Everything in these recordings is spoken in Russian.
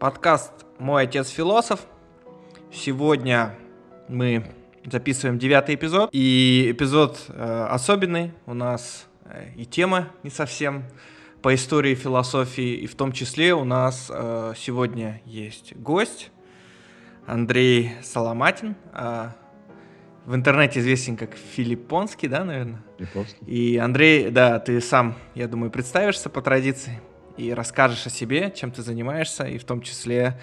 Подкаст «Мой отец философ». Сегодня мы записываем девятый эпизод. И эпизод э, особенный. У нас э, и тема не совсем по истории философии. И в том числе у нас э, сегодня есть гость Андрей Соломатин. Э, в интернете известен как Филиппонский, да, наверное? Филипповский. И Андрей, да, ты сам, я думаю, представишься по традиции и расскажешь о себе, чем ты занимаешься, и в том числе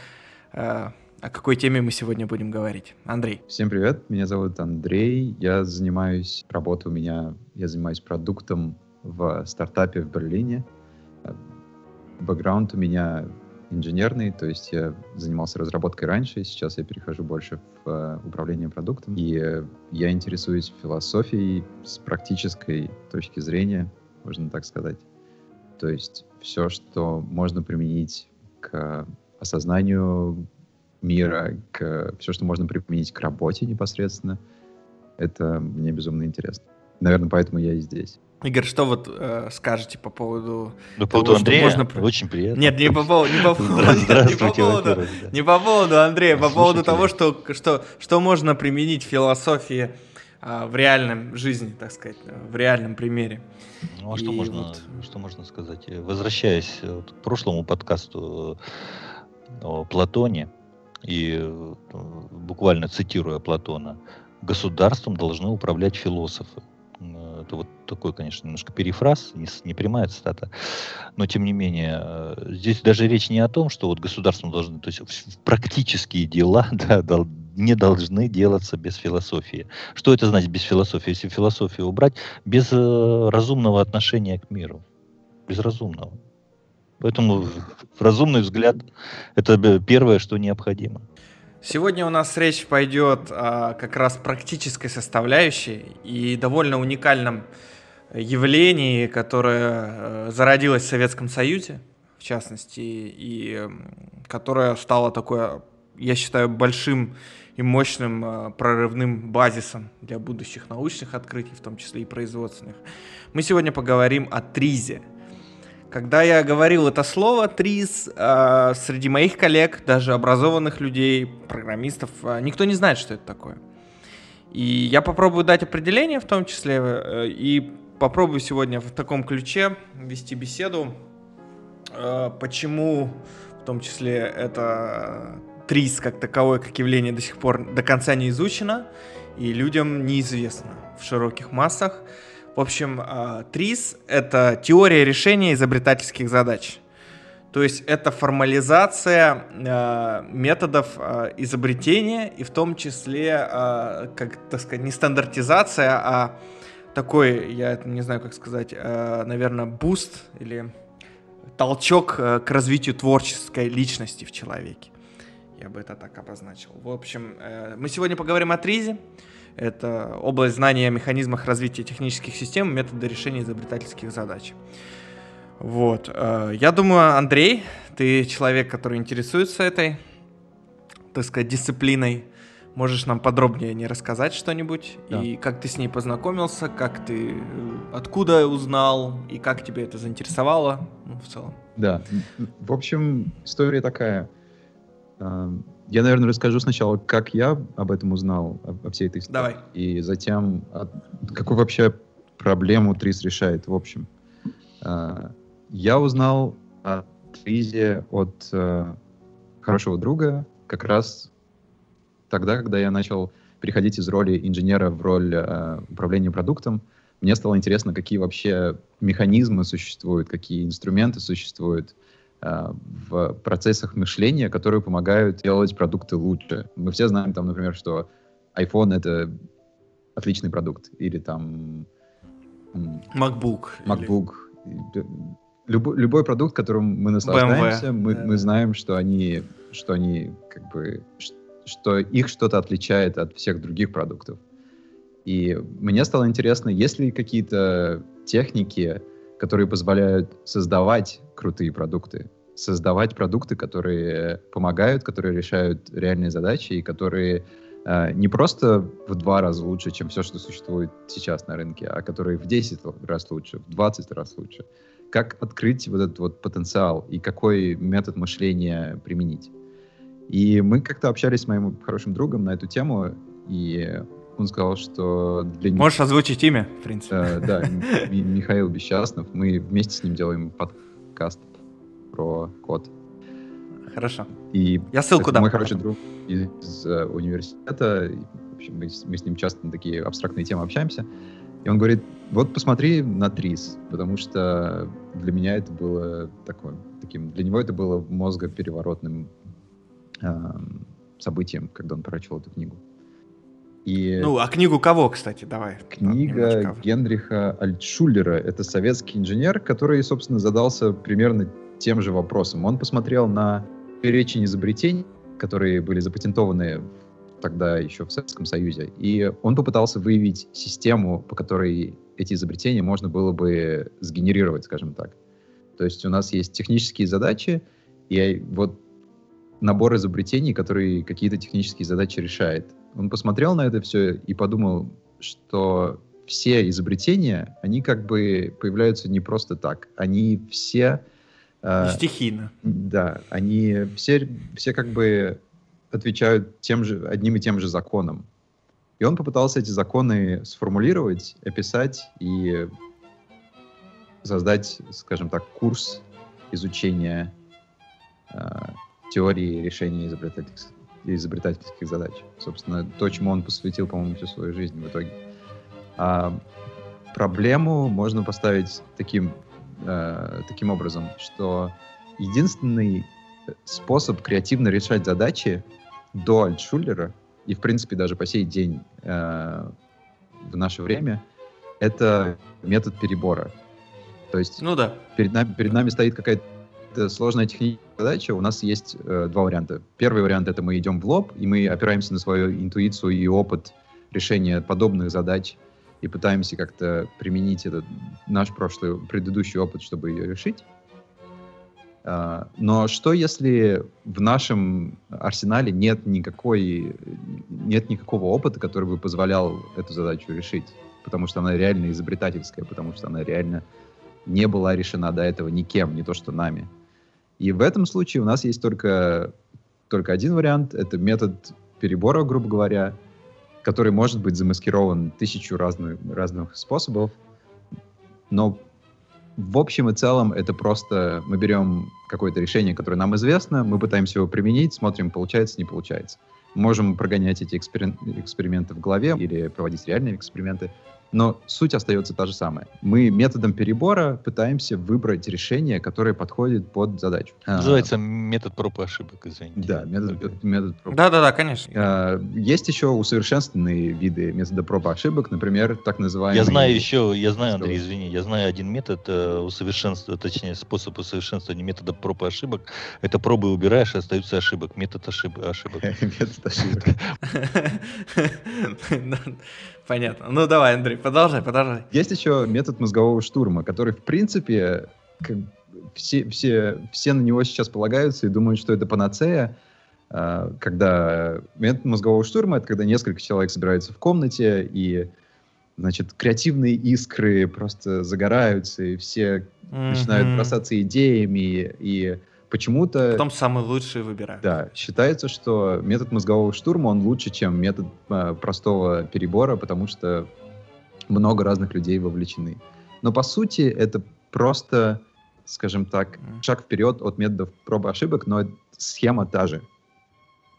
э, о какой теме мы сегодня будем говорить. Андрей. Всем привет, меня зовут Андрей, я занимаюсь, работа у меня, я занимаюсь продуктом в стартапе в Берлине. Бэкграунд у меня инженерный, то есть я занимался разработкой раньше, сейчас я перехожу больше в uh, управление продуктом. И я интересуюсь философией с практической точки зрения, можно так сказать. То есть все, что можно применить к осознанию мира, к, все, что можно применить к работе непосредственно, это мне безумно интересно. Наверное, поэтому я и здесь. Игорь, что вот э, скажете по поводу... По поводу того, Андрея? Можно... Очень приятно. Нет, не по поводу... Не по поводу, не по поводу, не по поводу Андрея, по поводу того, что, что, что можно применить в философии в реальном жизни, так сказать, в реальном примере. Ну а что, можно, вот... что можно сказать? Возвращаясь вот к прошлому подкасту о Платоне, и э, буквально цитируя Платона, государством должны управлять философы. Это вот такой, конечно, немножко перефраз, не, не прямая цитата. Но, тем не менее, э, здесь даже речь не о том, что вот государством должны, то есть практические дела да, не должны делаться без философии. Что это значит без философии? Если философию убрать, без э, разумного отношения к миру. Без разумного. Поэтому разумный взгляд – это первое, что необходимо. Сегодня у нас речь пойдет о как раз практической составляющей и довольно уникальном явлении, которое э, зародилось в Советском Союзе, в частности, и которое стало такое, я считаю, большим и мощным э, прорывным базисом для будущих научных открытий, в том числе и производственных. Мы сегодня поговорим о ТРИЗе. Когда я говорил это слово ТРИЗ, э, среди моих коллег, даже образованных людей, программистов, э, никто не знает, что это такое. И я попробую дать определение в том числе, э, и попробую сегодня в таком ключе вести беседу, э, почему в том числе это ТРИЗ как таковое, как явление до сих пор до конца не изучено и людям неизвестно в широких массах. В общем, а, ТРИЗ — это теория решения изобретательских задач. То есть это формализация э, методов э, изобретения и в том числе, э, как так сказать, не стандартизация, а такой, я не знаю, как сказать, э, наверное, boost или толчок э, к развитию творческой личности в человеке. Я бы это так обозначил. В общем, э, мы сегодня поговорим о ТРИЗе. Это область знания о механизмах развития технических систем, методы решения изобретательских задач. Вот. Э, я думаю, Андрей, ты человек, который интересуется этой, так сказать, дисциплиной. Можешь нам подробнее не рассказать что-нибудь? Да. И как ты с ней познакомился, как ты э, откуда узнал, и как тебе это заинтересовало ну, в целом? Да. В общем, история такая. Я, наверное, расскажу сначала, как я об этом узнал, о, всей этой истории. Давай. И затем, какую вообще проблему ТРИС решает, в общем. А, я узнал о ТРИЗе от э, хорошего друга как раз тогда, когда я начал переходить из роли инженера в роль э, управления продуктом. Мне стало интересно, какие вообще механизмы существуют, какие инструменты существуют, Э, в процессах мышления, которые помогают делать продукты лучше. Мы все знаем, там, например, что iPhone — это отличный продукт, или там... MacBook. MacBook. Или... Любой, любой продукт, которым мы наслаждаемся, BMW. мы, да, мы знаем, что они, что они как бы, что их что-то отличает от всех других продуктов. И мне стало интересно, есть ли какие-то техники, которые позволяют создавать крутые продукты, создавать продукты, которые помогают, которые решают реальные задачи и которые э, не просто в два раза лучше, чем все, что существует сейчас на рынке, а которые в 10 раз лучше, в 20 раз лучше. как открыть вот этот вот потенциал и какой метод мышления применить. И мы как-то общались с моим хорошим другом на эту тему, и он сказал, что для него... Можешь озвучить имя, в принципе. Э, да, Михаил Бесчастнов. Мы вместе с ним делаем подкаст про код. Хорошо. И Я ссылку дам. Мой хороший друг из э, университета, в общем, мы, мы с ним часто на такие абстрактные темы общаемся, и он говорит, вот посмотри на ТРИС, потому что для меня это было такое, таким, для него это было мозгопереворотным э, событием, когда он прочел эту книгу. И ну, а книгу кого, кстати, давай? Книга Генриха Альтшулера. Это советский инженер, который, собственно, задался примерно тем же вопросом. Он посмотрел на перечень изобретений, которые были запатентованы тогда еще в Советском Союзе, и он попытался выявить систему, по которой эти изобретения можно было бы сгенерировать, скажем так. То есть у нас есть технические задачи, и вот набор изобретений, который какие-то технические задачи решает. Он посмотрел на это все и подумал, что все изобретения, они как бы появляются не просто так. Они все... Э, стихийно. Да, они все, все как бы отвечают тем же, одним и тем же законам. И он попытался эти законы сформулировать, описать и создать, скажем так, курс изучения э, теории решения изобретательских, изобретательских задач. Собственно, то, чему он посвятил, по-моему, всю свою жизнь в итоге. А проблему можно поставить таким, э, таким образом, что единственный способ креативно решать задачи до Альтшулера и, в принципе, даже по сей день э, в наше время, это метод перебора. То есть ну да. перед, нами, перед нами стоит какая-то сложная техническая задача, у нас есть э, два варианта. Первый вариант — это мы идем в лоб, и мы опираемся на свою интуицию и опыт решения подобных задач и пытаемся как-то применить этот наш прошлый, предыдущий опыт, чтобы ее решить. Uh, но что если в нашем арсенале нет никакой, нет никакого опыта, который бы позволял эту задачу решить? Потому что она реально изобретательская, потому что она реально не была решена до этого никем, не то что нами. И в этом случае у нас есть только, только один вариант. Это метод перебора, грубо говоря, который может быть замаскирован тысячу разных, разных способов. Но в общем и целом это просто мы берем какое-то решение, которое нам известно, мы пытаемся его применить, смотрим, получается, не получается. Можем прогонять эти эксперименты в голове или проводить реальные эксперименты, но суть остается та же самая. Мы методом перебора пытаемся выбрать решение, которое подходит под задачу. А, Называется а, метод проб и ошибок, извините. Да, метод, метод проб. Да-да-да, конечно. А, есть еще усовершенствованные виды метода проб и ошибок, например, так называемый... Я знаю еще, я знаю, Андрей, извини, я знаю один метод э, усовершенствования, точнее, способ усовершенствования метода проб и ошибок. Это пробы убираешь, и остаются ошибок. Метод ошибок. Метод ошибок. Понятно. Ну давай, Андрей, продолжай, продолжай. Есть еще метод мозгового штурма, который, в принципе, как, все, все, все на него сейчас полагаются и думают, что это панацея. А, когда метод мозгового штурма — это когда несколько человек собираются в комнате, и, значит, креативные искры просто загораются, и все mm-hmm. начинают бросаться идеями, и почему-то... Потом самый лучший выбирают. Да, считается, что метод мозгового штурма, он лучше, чем метод э, простого перебора, потому что много разных людей вовлечены. Но по сути это просто, скажем так, шаг вперед от методов проб и ошибок, но схема та же.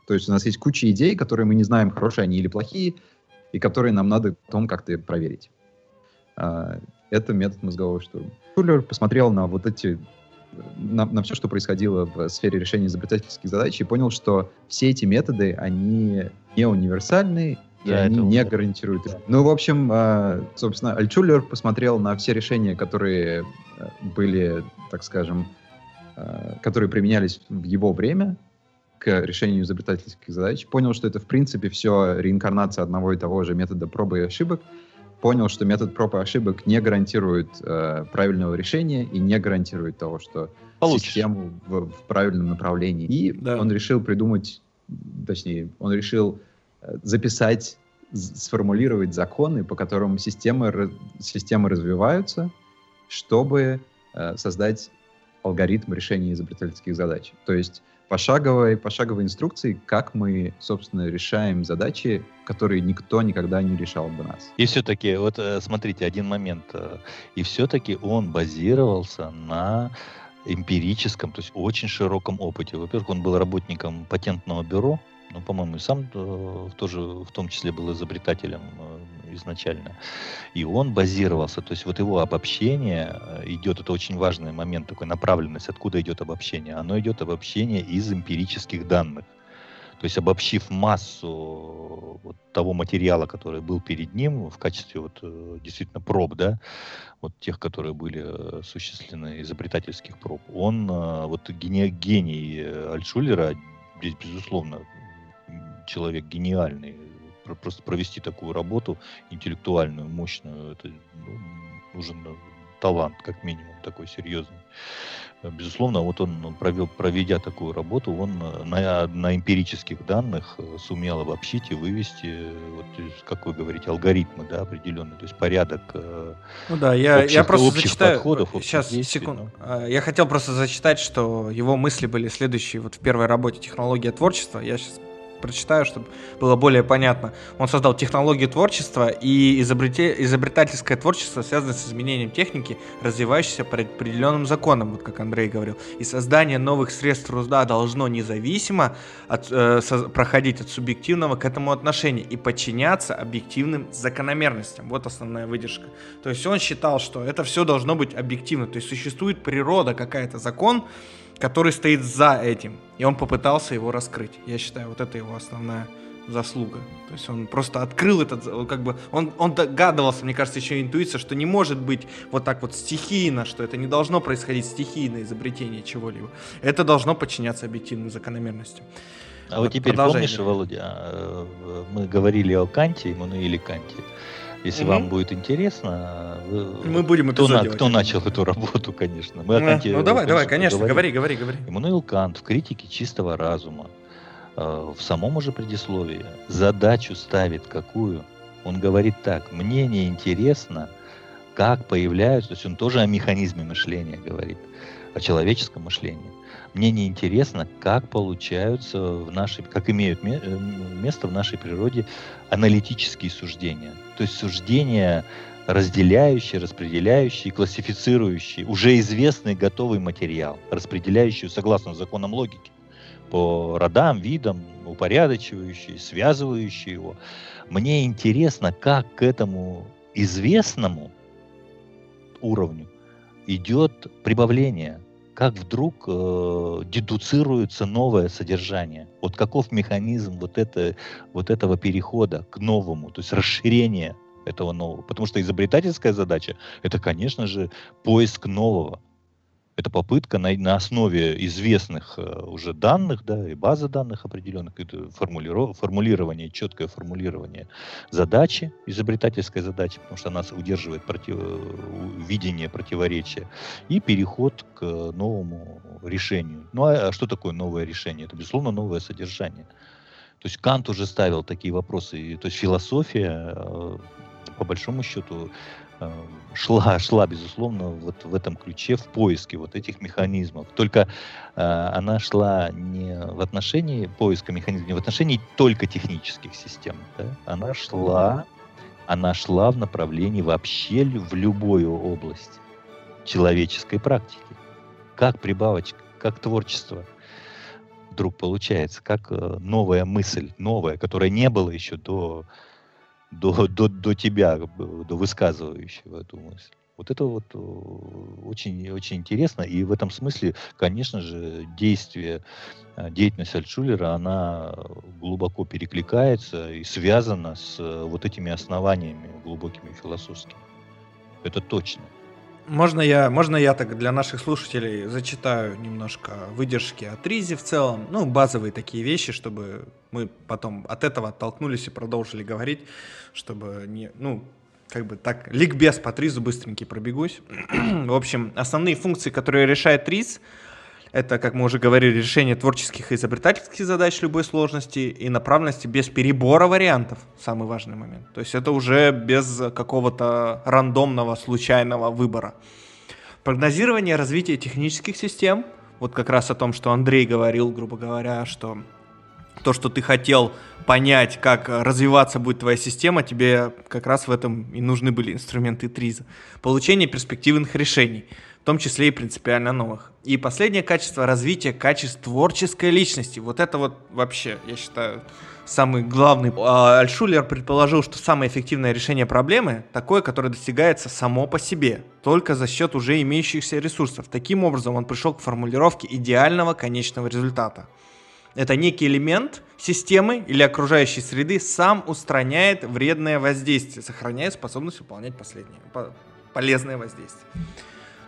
То есть у нас есть куча идей, которые мы не знаем, хорошие они или плохие, и которые нам надо потом как-то проверить. А, это метод мозгового штурма. Шулер посмотрел на вот эти на, на все, что происходило в сфере решения изобретательских задач, и понял, что все эти методы, они не универсальны, и да, они не гарантируют. Да. Ну, в общем, а, собственно, Альтшулер посмотрел на все решения, которые э, были, так скажем, а, которые применялись в его время к решению изобретательских задач, понял, что это, в принципе, все реинкарнация одного и того же метода пробы и ошибок, понял, что метод проб и ошибок не гарантирует э, правильного решения и не гарантирует того, что Получишь. систему в, в правильном направлении. И да. он решил придумать, точнее, он решил э, записать, сформулировать законы, по которым системы, системы развиваются, чтобы э, создать алгоритм решения изобретательских задач. То есть пошаговой, пошаговой инструкции, как мы, собственно, решаем задачи, которые никто никогда не решал бы нас. И все-таки, вот э, смотрите, один момент. Э, и все-таки он базировался на эмпирическом, то есть очень широком опыте. Во-первых, он был работником патентного бюро, ну, по-моему, сам э, тоже в том числе был изобретателем э, изначально. И он базировался, то есть вот его обобщение э, идет, это очень важный момент, такой направленность, откуда идет обобщение. Оно идет обобщение из эмпирических данных. То есть обобщив массу вот того материала, который был перед ним в качестве вот действительно проб, да, вот тех, которые были осуществлены изобретательских проб, он вот гений, гений Альтшулера здесь безусловно человек гениальный. Просто провести такую работу интеллектуальную, мощную, это ну, нужен э, талант, как минимум, такой серьезный. Э, безусловно, вот он провел, проведя такую работу, он э, на, на эмпирических данных сумел обобщить и вывести, вот, как вы говорите, алгоритмы, да, определенные, то есть порядок. Ну да, я, общих, я просто общих зачитаю. Подходов, Сейчас, секунду. Да. А, я хотел просто зачитать, что его мысли были следующие. Вот в первой работе «Технология творчества», я сейчас прочитаю, чтобы было более понятно. Он создал технологию творчества и изобрете... изобретательское творчество связано с изменением техники, развивающейся по определенным законам, вот как Андрей говорил. И создание новых средств труда должно независимо от, э, со... проходить от субъективного к этому отношения и подчиняться объективным закономерностям. Вот основная выдержка. То есть он считал, что это все должно быть объективно. То есть существует природа, какая-то закон, который стоит за этим. И он попытался его раскрыть. Я считаю, вот это его основная заслуга. То есть он просто открыл этот, как бы, он, он догадывался, мне кажется, еще интуиция, что не может быть вот так вот стихийно, что это не должно происходить стихийное изобретение чего-либо. Это должно подчиняться объективным закономерностям. А вот, вот теперь помнишь, Володя, а, мы говорили о Канте, Эммануиле Канте. Если угу. вам будет интересно, мы будем кто, на, кто начал эту работу, конечно. Мы а, ну давай, давай, конечно, говори, говори, говори. Иммануил Кант в критике чистого разума э, в самом уже предисловии задачу ставит какую? Он говорит так: мне не интересно, как появляются, то есть он тоже о механизме мышления говорит, о человеческом мышлении. Мне не интересно, как получаются в нашей, как имеют э, место в нашей природе аналитические суждения. То есть суждения, разделяющие, распределяющие, классифицирующие уже известный готовый материал, распределяющий согласно законам логики по родам, видам, упорядочивающие, связывающие его. Мне интересно, как к этому известному уровню идет прибавление, как вдруг э, дедуцируется новое содержание. Вот каков механизм вот, это, вот этого перехода к новому, то есть расширение этого нового. Потому что изобретательская задача – это, конечно же, поиск нового это попытка на, на основе известных э, уже данных, да, и базы данных определенных, это формулирование, четкое формулирование задачи, изобретательской задачи, потому что она удерживает против, видение противоречия, и переход к новому решению. Ну а, а что такое новое решение? Это, безусловно, новое содержание. То есть Кант уже ставил такие вопросы, и, то есть философия, э, по большому счету, Э, шла, шла, безусловно, вот в этом ключе, в поиске вот этих механизмов. Только э, она шла не в отношении поиска механизмов, не в отношении только технических систем. Да? Она шла, она шла в направлении вообще в любую область человеческой практики. Как прибавочка, как творчество вдруг получается, как э, новая мысль, новая, которая не было еще до до, до, до тебя, до высказывающего эту мысль. Вот это вот очень, очень интересно. И в этом смысле, конечно же, действие, э, деятельность Альтшулера, она глубоко перекликается и связана с э, вот этими основаниями глубокими философскими. Это точно. Можно я, можно я так для наших слушателей зачитаю немножко выдержки от Ризи в целом, ну, базовые такие вещи, чтобы мы потом от этого оттолкнулись и продолжили говорить, чтобы не, ну, как бы так, ликбез по Тризу быстренький пробегусь. в общем, основные функции, которые решает Триз, это, как мы уже говорили, решение творческих и изобретательских задач любой сложности и направленности без перебора вариантов. Самый важный момент. То есть это уже без какого-то рандомного, случайного выбора. Прогнозирование развития технических систем, вот как раз о том, что Андрей говорил, грубо говоря, что то, что ты хотел понять, как развиваться будет твоя система, тебе как раз в этом и нужны были инструменты ТРИЗа. Получение перспективных решений, в том числе и принципиально новых. И последнее качество – развитие качеств творческой личности. Вот это вот вообще, я считаю, самый главный. А, Альшулер предположил, что самое эффективное решение проблемы такое, которое достигается само по себе, только за счет уже имеющихся ресурсов. Таким образом, он пришел к формулировке идеального конечного результата. Это некий элемент системы или окружающей среды сам устраняет вредное воздействие, сохраняя способность выполнять последнее, полезное воздействие.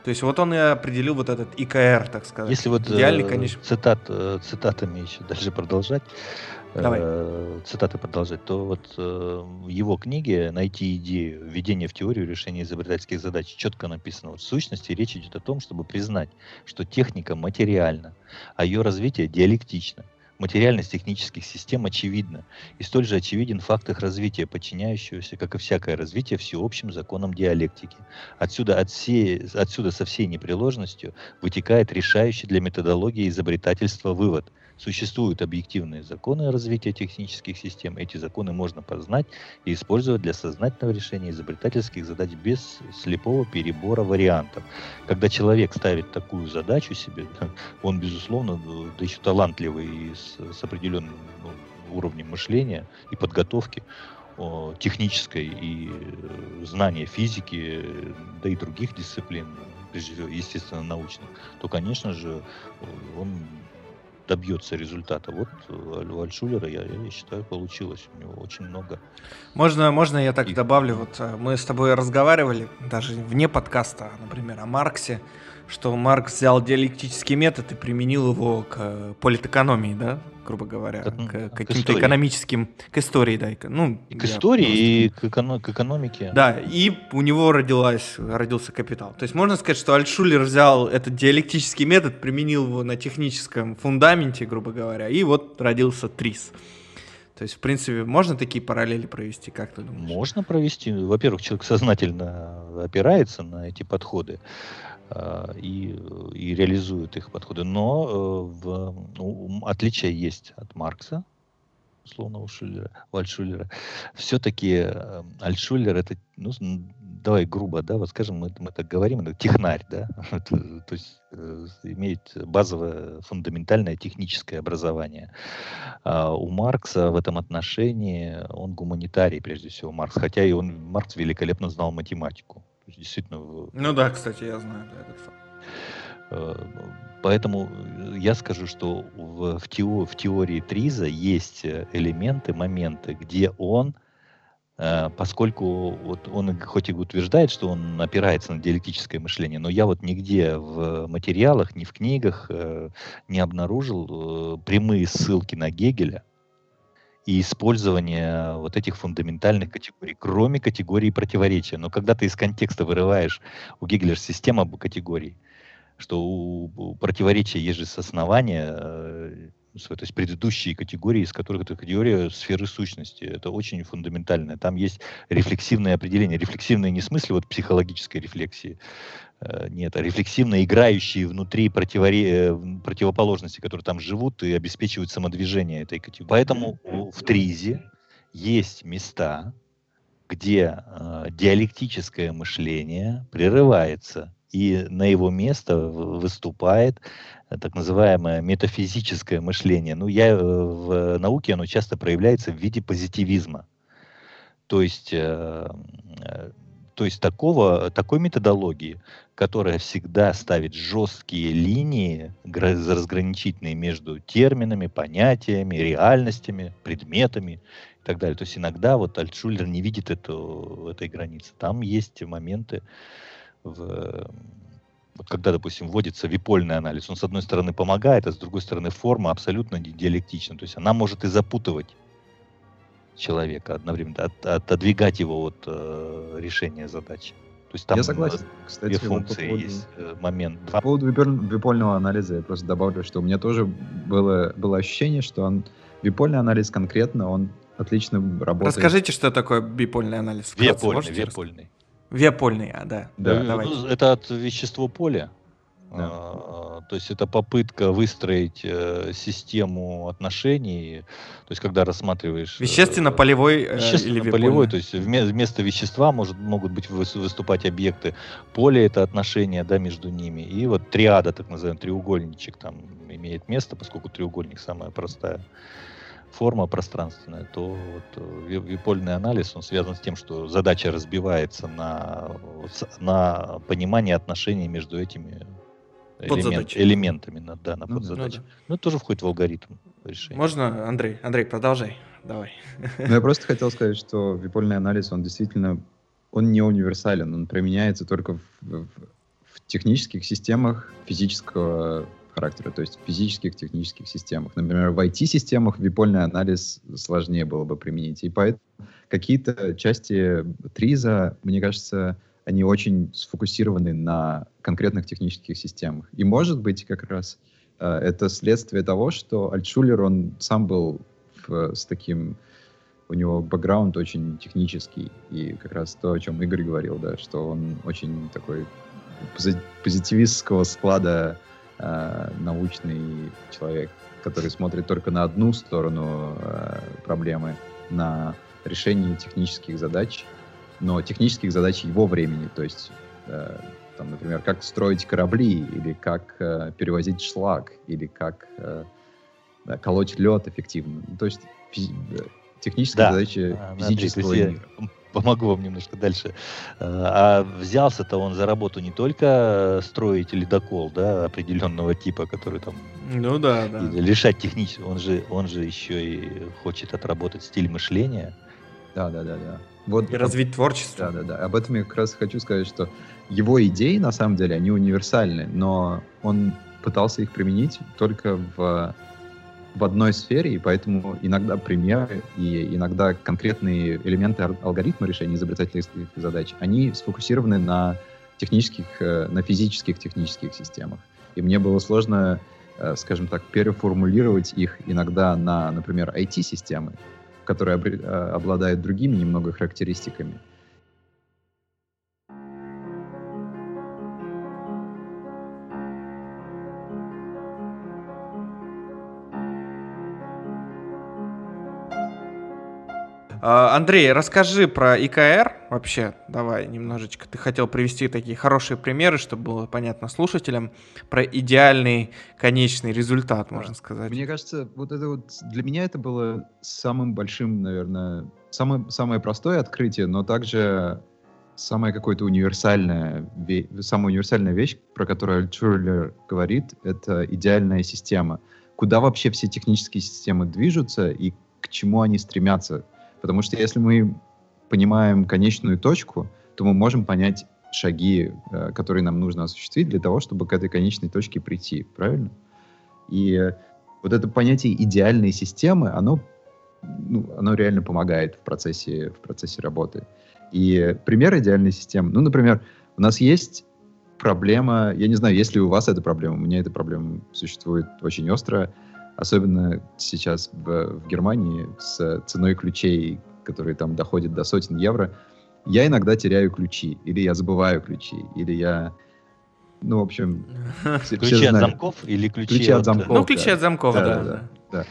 То есть вот он и определил вот этот ИКР, так сказать. Если вот Идеальный, э, конечно. Цитат, э, цитатами еще дальше продолжать, Давай. Э, цитаты продолжать, то вот э, в его книге «Найти идею. Введение в теорию решения изобретательских задач» четко написано. Вот в сущности речь идет о том, чтобы признать, что техника материальна, а ее развитие диалектично. Материальность технических систем очевидна, и столь же очевиден факт их развития, подчиняющегося, как и всякое развитие, всеобщим законам диалектики. Отсюда, от всей, отсюда со всей непреложностью вытекает решающий для методологии изобретательства вывод – Существуют объективные законы развития технических систем. Эти законы можно познать и использовать для сознательного решения изобретательских задач без слепого перебора вариантов. Когда человек ставит такую задачу себе, он, безусловно, да еще талантливый и с, с определенным ну, уровнем мышления и подготовки, технической и э, знания физики, да и других дисциплин, всего, естественно, научных, то, конечно же, он добьется результата. Вот э, у Альшулера, я, я считаю, получилось. У него очень много. Можно, можно я так и... добавлю? Вот э, мы с тобой разговаривали, даже вне подкаста, например, о Марксе, что Маркс взял диалектический метод и применил его к политэкономии, да? грубо говоря, к, к каким-то экономическим, к истории, да, ну, и к истории просто... и к, эконом, к экономике. Да, и у него родилась, родился капитал. То есть можно сказать, что Альтшулер взял этот диалектический метод, применил его на техническом фундаменте, грубо говоря, и вот родился ТРИС. То есть, в принципе, можно такие параллели провести, как ты думаешь? Можно провести. Во-первых, человек сознательно опирается на эти подходы. А, и, и реализуют их подходы. Но э, в, ну, отличие есть от Маркса, условно, у Шулера, у Альтшулера. Все-таки э, Альтшулер это, ну, давай грубо, да, вот скажем, мы, мы так говорим, это технарь, да, то есть э, имеет базовое фундаментальное техническое образование. А у Маркса в этом отношении он гуманитарий, прежде всего, Маркс, хотя и он, Маркс великолепно знал математику действительно... Ну да, кстати, я знаю да, этот факт. Э, поэтому я скажу, что в, в, тео, в теории Триза есть элементы, моменты, где он, э, поскольку вот он хоть и утверждает, что он опирается на диалектическое мышление, но я вот нигде в материалах, ни в книгах э, не обнаружил прямые ссылки на Гегеля, и использование вот этих фундаментальных категорий, кроме категории противоречия. Но когда ты из контекста вырываешь, у Гегеля система категорий, что у противоречия есть же основания, э, то есть предыдущие категории, из которых это категория сферы сущности. Это очень фундаментально. Там есть рефлексивное определение. Рефлексивное не в смысле вот психологической рефлексии, Э, нет, а рефлексивно играющие внутри противоре... Э, противоположности, которые там живут и обеспечивают самодвижение этой категории. Поэтому в Тризе есть места, где э, диалектическое мышление прерывается, и на его место выступает э, так называемое метафизическое мышление. Ну, я в науке оно часто проявляется в виде позитивизма. То есть э, то есть такого, такой методологии, которая всегда ставит жесткие линии разграничительные между терминами, понятиями, реальностями, предметами и так далее. То есть иногда вот Альтшулер не видит эту, этой границы. Там есть моменты в вот когда, допустим, вводится випольный анализ, он с одной стороны помогает, а с другой стороны форма абсолютно диалектична. То есть она может и запутывать человека одновременно, от, отодвигать его от э, решения задачи. То есть там я согласен. Кстати, две функции по поводу, есть э, момент. По поводу бипольного анализа я просто добавлю, что у меня тоже было, было ощущение, что он бипольный анализ конкретно, он отлично работает. Расскажите, что такое бипольный анализ. Бипольный, бипольный. Виапольный, а, да. да. Ну, это от вещество поля. Да. А, то есть это попытка выстроить э, систему отношений, то есть когда рассматриваешь... Э, Вещественно-полевой э, Вещественно-полевой, то есть вместо вещества может, могут быть выступать объекты. Поле — это отношения да, между ними. И вот триада, так называемый треугольничек там имеет место, поскольку треугольник самая простая форма пространственная, то вот э, випольный анализ, он связан с тем, что задача разбивается на, на понимание отношений между этими элемент, элементами, на, да, на ну, подзадачи. Ну, да. ну, это тоже входит в алгоритм решения. Можно, Андрей? Андрей, продолжай. Давай. Ну, я просто хотел сказать, что випольный анализ, он действительно, он не универсален, он применяется только в, в, в технических системах физического характера, то есть в физических, технических системах. Например, в IT-системах випольный анализ сложнее было бы применить. И поэтому какие-то части Триза, мне кажется, они очень сфокусированы на конкретных технических системах. И может быть как раз э, это следствие того, что Альтшулер, он сам был в, с таким, у него бэкграунд очень технический, и как раз то, о чем Игорь говорил, да, что он очень такой позитивистского склада э, научный человек, который смотрит только на одну сторону э, проблемы, на решение технических задач, но технических задач его времени, то есть, э, там, например, как строить корабли, или как э, перевозить шлак, или как э, колоть лед эффективно. То есть физи- э, технические да. задачи а, физического Андрей, мира помогу вам немножко дальше. А взялся-то он за работу не только строить ледокол, да, определенного типа, который там... Ну да, да. Решать технически. Он же, он же еще и хочет отработать стиль мышления. Да, да, да, да. Вот, и развить творчество. Да, да, да. Об этом я как раз хочу сказать, что его идеи, на самом деле, они универсальны, но он пытался их применить только в в одной сфере, и поэтому иногда примеры и иногда конкретные элементы алгоритма решения изобретательских задач, они сфокусированы на технических, э, на физических технических системах. И мне было сложно, э, скажем так, переформулировать их иногда на, например, IT-системы, которые э, обладают другими немного характеристиками. Андрей, расскажи про ИКР вообще. Давай немножечко. Ты хотел привести такие хорошие примеры, чтобы было понятно слушателям про идеальный конечный результат, можно сказать. Мне кажется, вот это вот для меня это было самым большим, наверное, самое, самое простое открытие, но также самая какое-то универсальная, самая универсальная вещь, про которую Альтшулер говорит, это идеальная система. Куда вообще все технические системы движутся и к чему они стремятся Потому что если мы понимаем конечную точку, то мы можем понять шаги, э, которые нам нужно осуществить для того, чтобы к этой конечной точке прийти, правильно? И вот это понятие идеальной системы, оно, ну, оно реально помогает в процессе, в процессе работы. И пример идеальной системы, ну, например, у нас есть проблема, я не знаю, есть ли у вас эта проблема, у меня эта проблема существует очень остро, особенно сейчас в, в Германии с ценой ключей, которые там доходят до сотен евро, я иногда теряю ключи, или я забываю ключи, или я ну, в общем... Ключи от замков или ключи, ключи от замков? Ну, ключи от замков, да. да, да, да.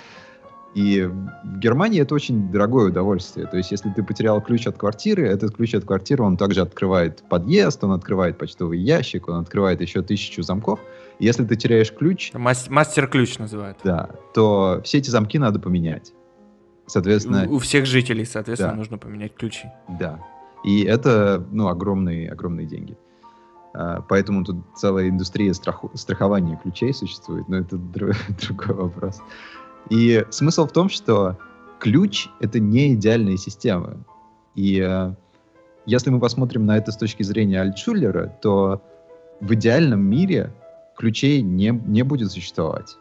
И в Германии это очень дорогое удовольствие. То есть, если ты потерял ключ от квартиры, этот ключ от квартиры, он также открывает подъезд, он открывает почтовый ящик, он открывает еще тысячу замков. Если ты теряешь ключ... Мастер-ключ называют. Да, то все эти замки надо поменять. Соответственно... У, у всех жителей, соответственно, да. нужно поменять ключи. Да. И это, ну, огромные, огромные деньги. А, поэтому тут целая индустрия страху, страхования ключей существует, но это друг, другой вопрос. И смысл в том, что ключ — это не идеальная система. И э, если мы посмотрим на это с точки зрения Альтшулера, то в идеальном мире ключей не, не будет существовать.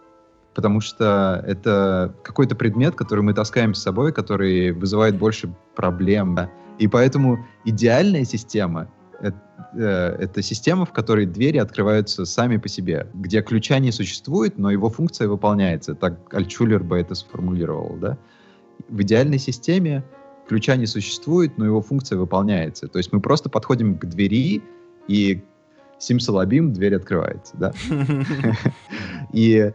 Потому что это какой-то предмет, который мы таскаем с собой, который вызывает больше проблем. И поэтому идеальная система это, э, это система, в которой двери открываются сами по себе, где ключа не существует, но его функция выполняется. Так Альчулер бы это сформулировал, да? В идеальной системе ключа не существует, но его функция выполняется. То есть мы просто подходим к двери, и симсалабим, дверь открывается, да. И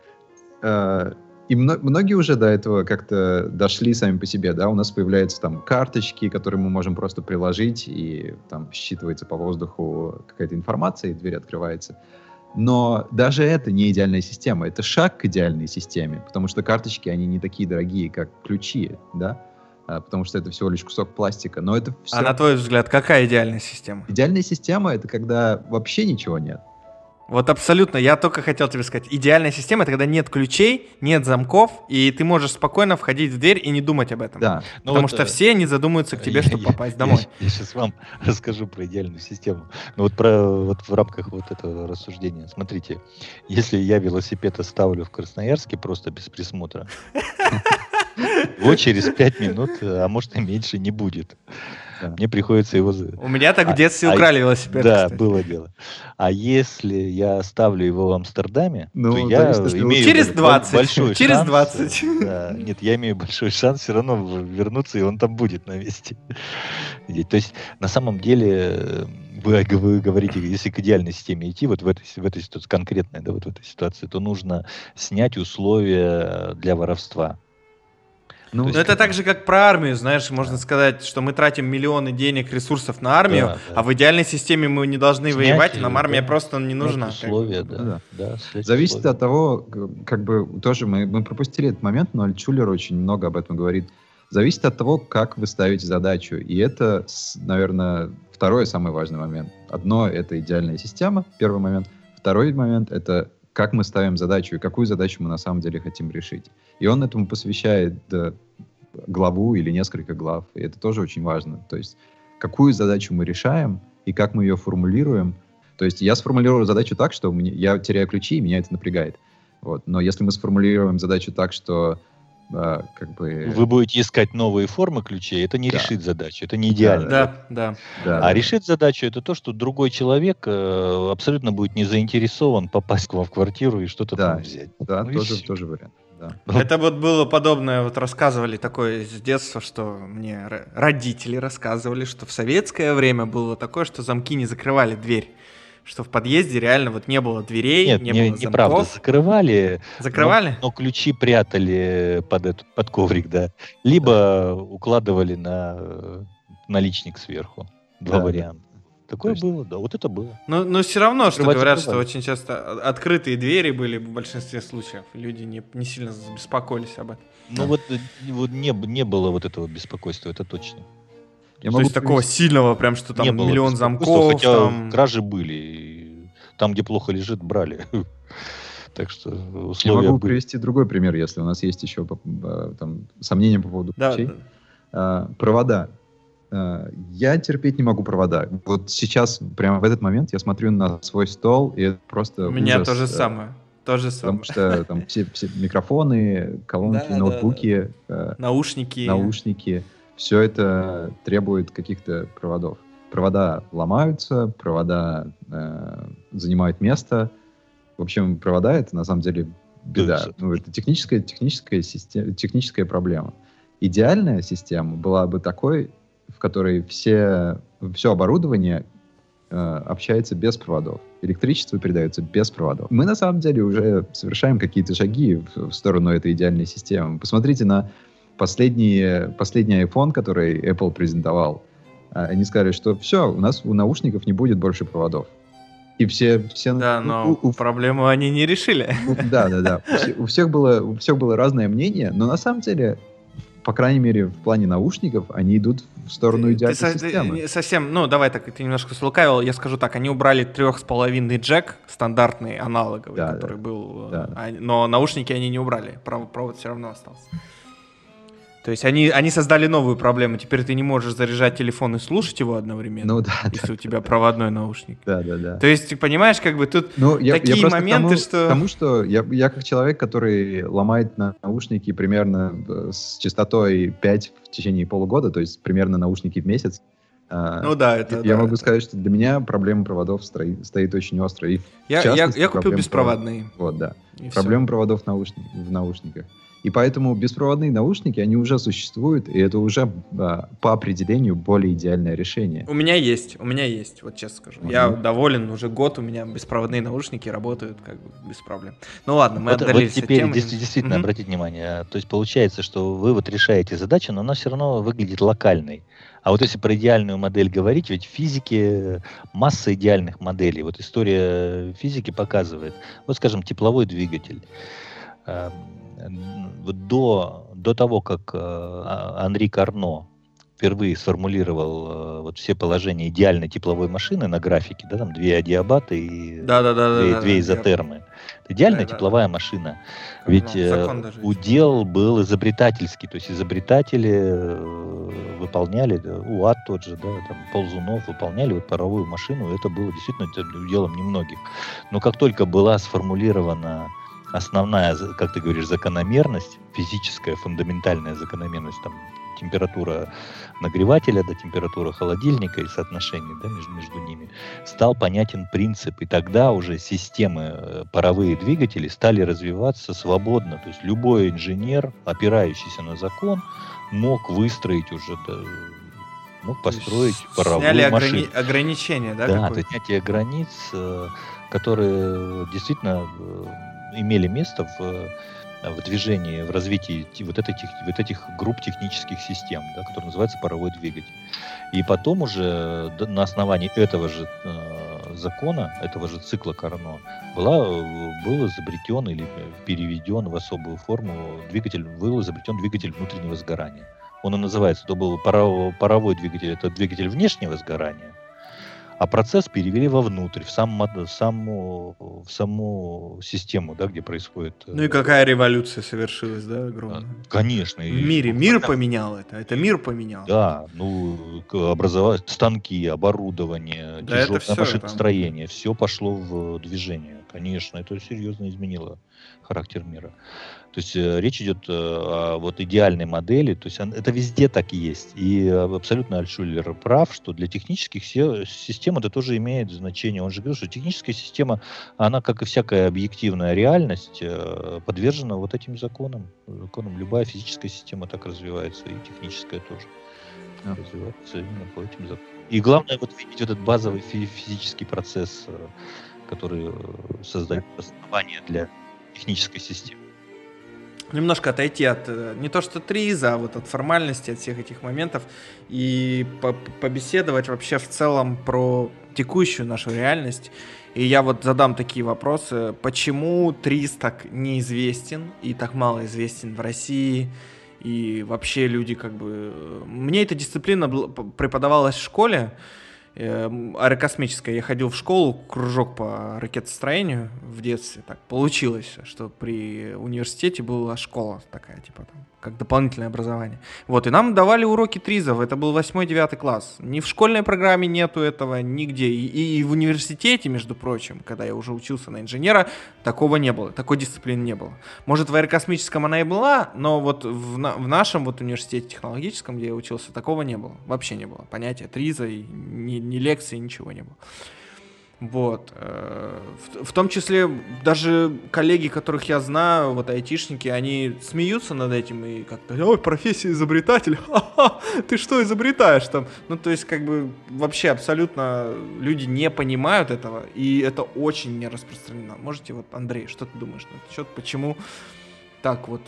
э, и многие уже до этого как-то дошли сами по себе, да, у нас появляются там карточки, которые мы можем просто приложить, и там считывается по воздуху какая-то информация, и дверь открывается. Но даже это не идеальная система, это шаг к идеальной системе, потому что карточки, они не такие дорогие, как ключи, да, потому что это всего лишь кусок пластика, но это все... А на твой взгляд, какая идеальная система? Идеальная система — это когда вообще ничего нет. Вот абсолютно, я только хотел тебе сказать, идеальная система — это когда нет ключей, нет замков, и ты можешь спокойно входить в дверь и не думать об этом. Да. Ну Потому вот, что э, все не задумаются к тебе, чтобы попасть домой. Я, я сейчас вам расскажу про идеальную систему. Ну вот, про, вот в рамках вот этого рассуждения. Смотрите, если я велосипед оставлю в Красноярске просто без присмотра, его через пять минут, а может и меньше, не будет. Мне приходится его... У меня так в а, детстве а, украли велосипед. Да, кстати. было дело. А если я оставлю его в Амстердаме, ну, то я имею через 20, большой через шанс, 20. Да, нет, я имею большой шанс все равно вернуться, и он там будет на месте. То есть, на самом деле, вы, вы говорите, если к идеальной системе идти, вот в этой, в этой ситуации, конкретной, да, вот в этой ситуации, то нужно снять условия для воровства. Ну, есть, это так же, как про армию, знаешь, можно сказать, что мы тратим миллионы денег, ресурсов на армию, да, да. а в идеальной системе мы не должны Снять воевать, нам армия да. просто не нужна. условия, да. да. да Зависит условия. от того, как бы тоже мы, мы пропустили этот момент, но Альчулер очень много об этом говорит. Зависит от того, как вы ставите задачу. И это, наверное, второй самый важный момент. Одно — это идеальная система, первый момент. Второй момент — это как мы ставим задачу и какую задачу мы на самом деле хотим решить. И он этому посвящает э, главу или несколько глав, и это тоже очень важно. То есть какую задачу мы решаем и как мы ее формулируем. То есть я сформулирую задачу так, что мне, я теряю ключи, и меня это напрягает. Вот. Но если мы сформулируем задачу так, что а, как бы... Вы будете искать новые формы ключей, это не да. решит задачу, это не идеально. Да, да. да. А да. решит задачу это то, что другой человек э, абсолютно будет не заинтересован попасть к вам в квартиру и что-то да. там взять. Да, ну, тоже, тоже вариант. Да. Это вот было подобное, вот рассказывали такое с детства, что мне родители рассказывали, что в советское время было такое, что замки не закрывали дверь что в подъезде реально вот не было дверей, Нет, не, не было замков. неправда, закрывали. Закрывали? Но, но ключи прятали под, этот, под коврик, да. Либо укладывали на наличник сверху. Два да, варианта. Такое есть... было, да, вот это было. Но, но все равно, что говорят, что очень часто открытые двери были в большинстве случаев. Люди не, не сильно беспокоились об этом. Ну да. вот, вот не, не было вот этого беспокойства, это точно. Я То есть такого сильного, прям что там не миллион замков. Хотя там... кражи были. Там, где плохо лежит, брали. Так что условия Я могу были. привести другой пример, если у нас есть еще там, сомнения по поводу да, ключей. Да. А, провода. А, я терпеть не могу провода. Вот сейчас, прямо в этот момент, я смотрю на свой стол, и это просто У меня ужас. то же самое. То же самое. Потому что там все, все микрофоны, колонки, да, ноутбуки, да, да. наушники. наушники все это требует каких-то проводов. Провода ломаются, провода э, занимают место. В общем, провода это на самом деле беда. Ну, это техническая, техническая, система, техническая проблема. Идеальная система была бы такой, в которой все, все оборудование э, общается без проводов. Электричество передается без проводов. Мы на самом деле уже совершаем какие-то шаги в, в сторону этой идеальной системы. Посмотрите на последний, последний iPhone, который Apple презентовал, а, они сказали, что все, у нас у наушников не будет больше проводов. И все... все да, но у, у, проблему они не решили. Да, да, да. У, у, всех было, у всех было разное мнение, но на самом деле, по крайней мере, в плане наушников, они идут в сторону идеальной ты, системы. Ты совсем, ну, давай так, ты немножко слукавил. Я скажу так, они убрали трех с половиной джек, стандартный, аналоговый, да, который да, был, да. А, но наушники они не убрали, провод все равно остался. То есть они, они создали новую проблему. Теперь ты не можешь заряжать телефон и слушать его одновременно, ну, да, если да, у тебя да. проводной наушник. Да, да, да. То есть, ты понимаешь, как бы тут ну, я, такие я моменты, тому, что... Потому что я, я как человек, который ломает на наушники примерно э, с частотой 5 в течение полугода, то есть примерно наушники в месяц, А, Ну да, это Я да, могу это- сказать, что для меня проблема проводов стоит очень остро. И в Я, я, я купил беспроводные. проводов. Вот, да. и. Проблема проводов наушни- в наушниках. И поэтому беспроводные наушники, они уже существуют, и это уже а, по определению более идеальное решение. У меня есть, у меня есть, вот честно скажу. Я Мгм. доволен, уже год у меня беспроводные наушники работают как бы без проблем. Ну ладно, мы Вот, вот отдалились от теперь темы. дес- действительно Мгм. обратите внимание, то есть получается, что вы вот решаете задачу, но она все равно выглядит локальной. А вот если про идеальную модель говорить, ведь в физике масса идеальных моделей. Вот история физики показывает. Вот, скажем, тепловой двигатель. Вот До, до того, как э, А- Анри Карно впервые сформулировал э, вот все положения идеальной тепловой машины на графике, да, там две адиабаты и Да, да, да, две, да, две да, изотермы. Идеальная Да, да, тепловая машина. я- Ведь ну, э, удел был изобретательский, то есть изобретатели э, выполняли, да, УАТ тот же, да, там, Ползунов выполняли вот паровую машину, это было действительно уделом немногих. Но как только была сформулирована основная, как ты говоришь, закономерность, физическая, фундаментальная закономерность, там, температура нагревателя до температуры холодильника и соотношение да, между, между ними, стал понятен принцип. И тогда уже системы э, паровые двигатели стали развиваться свободно. То есть любой инженер, опирающийся на закон, мог выстроить уже, да, мог построить паровую Сняли машину. ограни- ограничения, да? Да, то снятие границ, э, которые действительно э, имели место в, в движении, в развитии ти- вот, этих, вот этих групп технических систем, да, которые называются паровой двигатель. И потом уже на основании этого же э, закона, этого же цикла Карно, была, э, был изобретен или переведен в особую форму двигатель, был изобретен двигатель внутреннего сгорания. Он и называется, то был паровой, паровой двигатель, это двигатель внешнего сгорания, а процесс перевели вовнутрь, в, сам, в, саму, в саму систему, да, где происходит... э, Ну и какая революция совершилась, да, огромная? Конечно. В и мире. Мир буквально- поменял это. Это мир поменял. Да, ну, к- образова- станки, оборудование, Да, тяжелое машиностроение, все пошло в движение. Конечно, это серьезно изменило характер мира. То есть э, речь идет э, о вот идеальной модели, то есть это везде так и есть. И э, абсолютно Альшулер прав, что для технических систем это тоже имеет значение. Он же говорил, что техническая система, она, как и всякая объективная реальность, подвержена вот этим законам. законам. Любая физическая система так развивается, и техническая тоже Да. развивается именно по этим законам. И главное вот видеть этот базовый фи- физический процесс, который создает основание для технической системы. Немножко отойти от э, не то что триза, а вот от формальности, от всех этих моментов и по- побеседовать вообще в целом про текущую нашу реальность. И я вот задам такие вопросы. Почему триз так неизвестен и так мало известен в России? И вообще люди как бы... э, Мне эта дисциплина преподавалась в школе, аэрокосмическая. Я ходил в школу, кружок по ракетостроению в детстве. Так получилось, что при университете была школа такая, типа там, как дополнительное образование. Вот, и нам давали уроки тризов, это был 8-9 класс. Ни в школьной программе нету этого, нигде. И, и в университете, между прочим, когда я уже учился на инженера, такого не было, такой дисциплины не было. Может, в аэрокосмическом она и была, но вот в, в нашем вот университете технологическом, где я учился, такого не было. Вообще не было. Понятия триза, и ни, ни лекции, ничего не было. Вот. э, В, в том числе даже коллеги, которых я знаю, вот айтишники, они смеются над этим и как-то, ой, профессия изобретатель, ха-ха, ты что изобретаешь там? Ну, то есть, как бы, вообще абсолютно люди не понимают этого, и это очень не распространено. Можете, вот, Андрей, что ты думаешь на этот счет? Почему так вот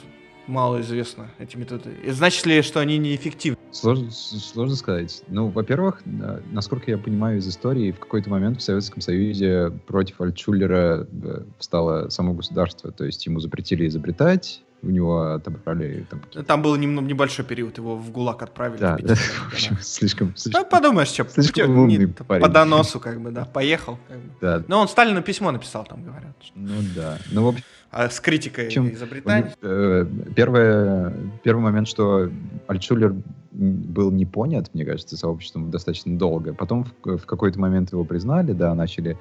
мало известно эти методы? И значит ли, что они неэффективны? Сложно, сложно сказать. Ну, во-первых, да, насколько я понимаю из истории, в какой-то момент в Советском Союзе против Альтшулера э, встало само государство. То есть ему запретили изобретать, у него отобрали там. Там был немного небольшой период, его в ГУЛАГ отправили. Да, в да, в да. общем, слишком... Да, слишком- подумаешь, что слишком умный парень. по доносу, как бы, да, поехал. как бы. Да, Но он Сталину письмо написал, там говорят. ну да. Ну, в общем, А с критикой Чем- изобретаний. э, первое, первый момент, что Альтшулер был не понят, мне кажется, сообществом достаточно долго. Потом в, в какой-то момент его признали, да, начали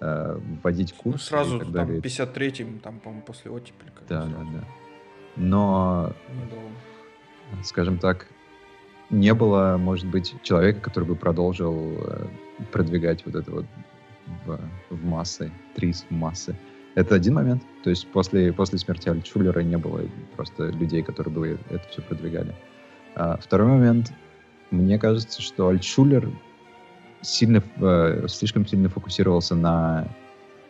э, вводить курсы Ну, сразу и так там далее. 53-м, там, по-моему, после оттепели. Да, да, да. Но, недолго. скажем так, не было, может быть, человека, который бы продолжил э, продвигать вот это вот в, в массы, трис в массы. Это один момент. То есть после, после смерти Альтшулера не было просто людей, которые бы это все продвигали. А второй момент. Мне кажется, что Альтшулер сильно, э, слишком сильно фокусировался на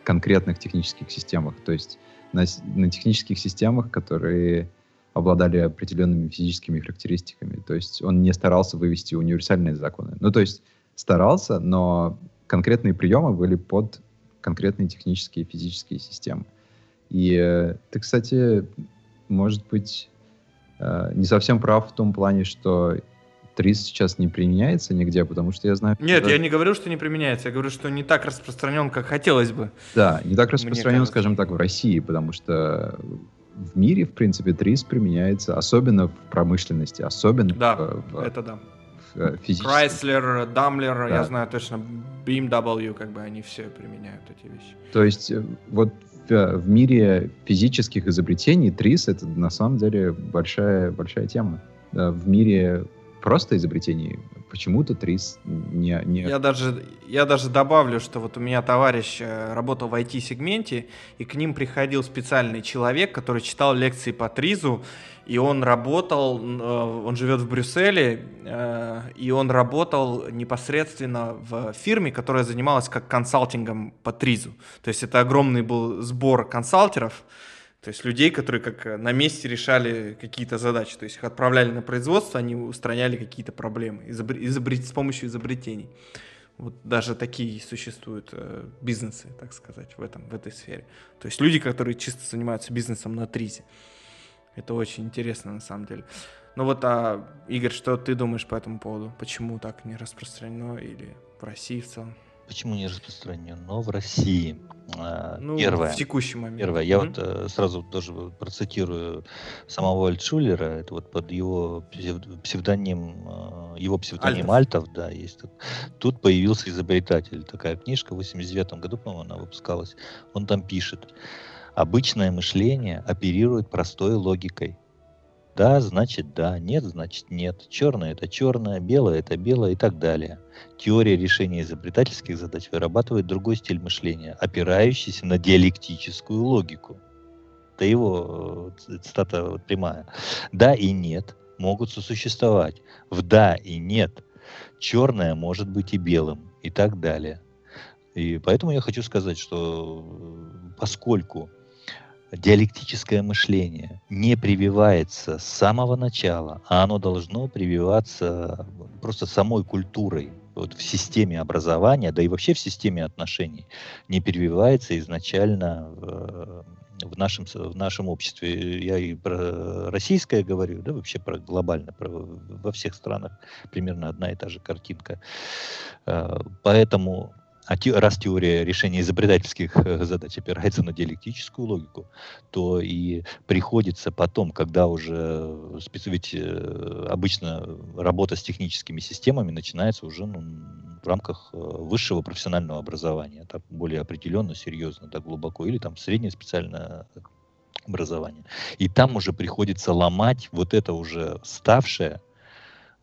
конкретных технических системах. То есть на, на технических системах, которые обладали определенными физическими характеристиками. То есть он не старался вывести универсальные законы. Ну, то есть старался, но конкретные приемы были под конкретные технические и физические системы. И э, ты, кстати, может быть, э, не совсем прав в том плане, что ТРИС сейчас не применяется нигде, потому что я знаю... Нет, что... я не говорю, что не применяется, я говорю, что не так распространен, как хотелось бы. Да, не так распространен, скажем так, в России, потому что в мире, в принципе, ТРИС применяется, особенно в промышленности, особенно да, в, в, это да. Э, физическом. Chrysler, Daimler, да. я знаю точно, BMW, как бы они все применяют эти вещи. То есть э, вот в, э, в мире физических изобретений ТРИС это на самом деле большая, большая тема. В мире просто изобретений почему-то ТРИС не, не... Я даже, я даже добавлю, что вот у меня товарищ работал в IT-сегменте, и к ним приходил специальный человек, который читал лекции по ТРИЗу, и он работал, э, он живет в Брюсселе, э, и он работал непосредственно в фирме, которая занималась как консалтингом по ТРИЗу. То есть это огромный был сбор консалтеров, то есть людей, которые как на месте решали какие-то задачи. То есть их отправляли на производство, они устраняли какие-то проблемы изобр... С помощью изобретений. Вот даже такие существуют э, бизнесы, так сказать, в, этом, в этой сфере. То есть люди, которые чисто занимаются бизнесом на тризе. Это очень интересно на самом деле. Ну вот, а, Игорь, что ты думаешь по этому поводу? Почему так не распространено или в России в целом? Почему не распространено в России? А, ну, первое. В текущий момент. Первое. Я mm-hmm. вот э, сразу тоже процитирую самого Альтшулера. Это вот под его псевдоним, э, его псевдоним Альтов, Альтов да, есть. Тут появился изобретатель. Такая книжка в 89 году, по-моему, она выпускалась. Он там пишет. Обычное мышление оперирует простой логикой. Да, значит да, нет, значит нет. Черное это черное, белое это белое и так далее. Теория решения изобретательских задач вырабатывает другой стиль мышления, опирающийся на диалектическую логику. Это его э, цитата прямая. Да и нет могут сосуществовать. В да и нет черное может быть и белым и так далее. И поэтому я хочу сказать, что э, поскольку диалектическое мышление не прививается с самого начала, а оно должно прививаться просто самой культурой, вот в системе образования, да и вообще в системе отношений, не прививается изначально в, в, нашем, в нашем обществе. Я и про российское говорю, да, вообще про глобально, про, во всех странах примерно одна и та же картинка. Э, поэтому а те, раз теория решения изобретательских э, задач опирается на диалектическую логику, то и приходится потом, когда уже ведь э, обычно работа с техническими системами начинается уже ну, в рамках э, высшего профессионального образования, так более определенно, серьезно, так глубоко, или там среднее специальное образование. И там уже приходится ломать вот это уже ставшее Э,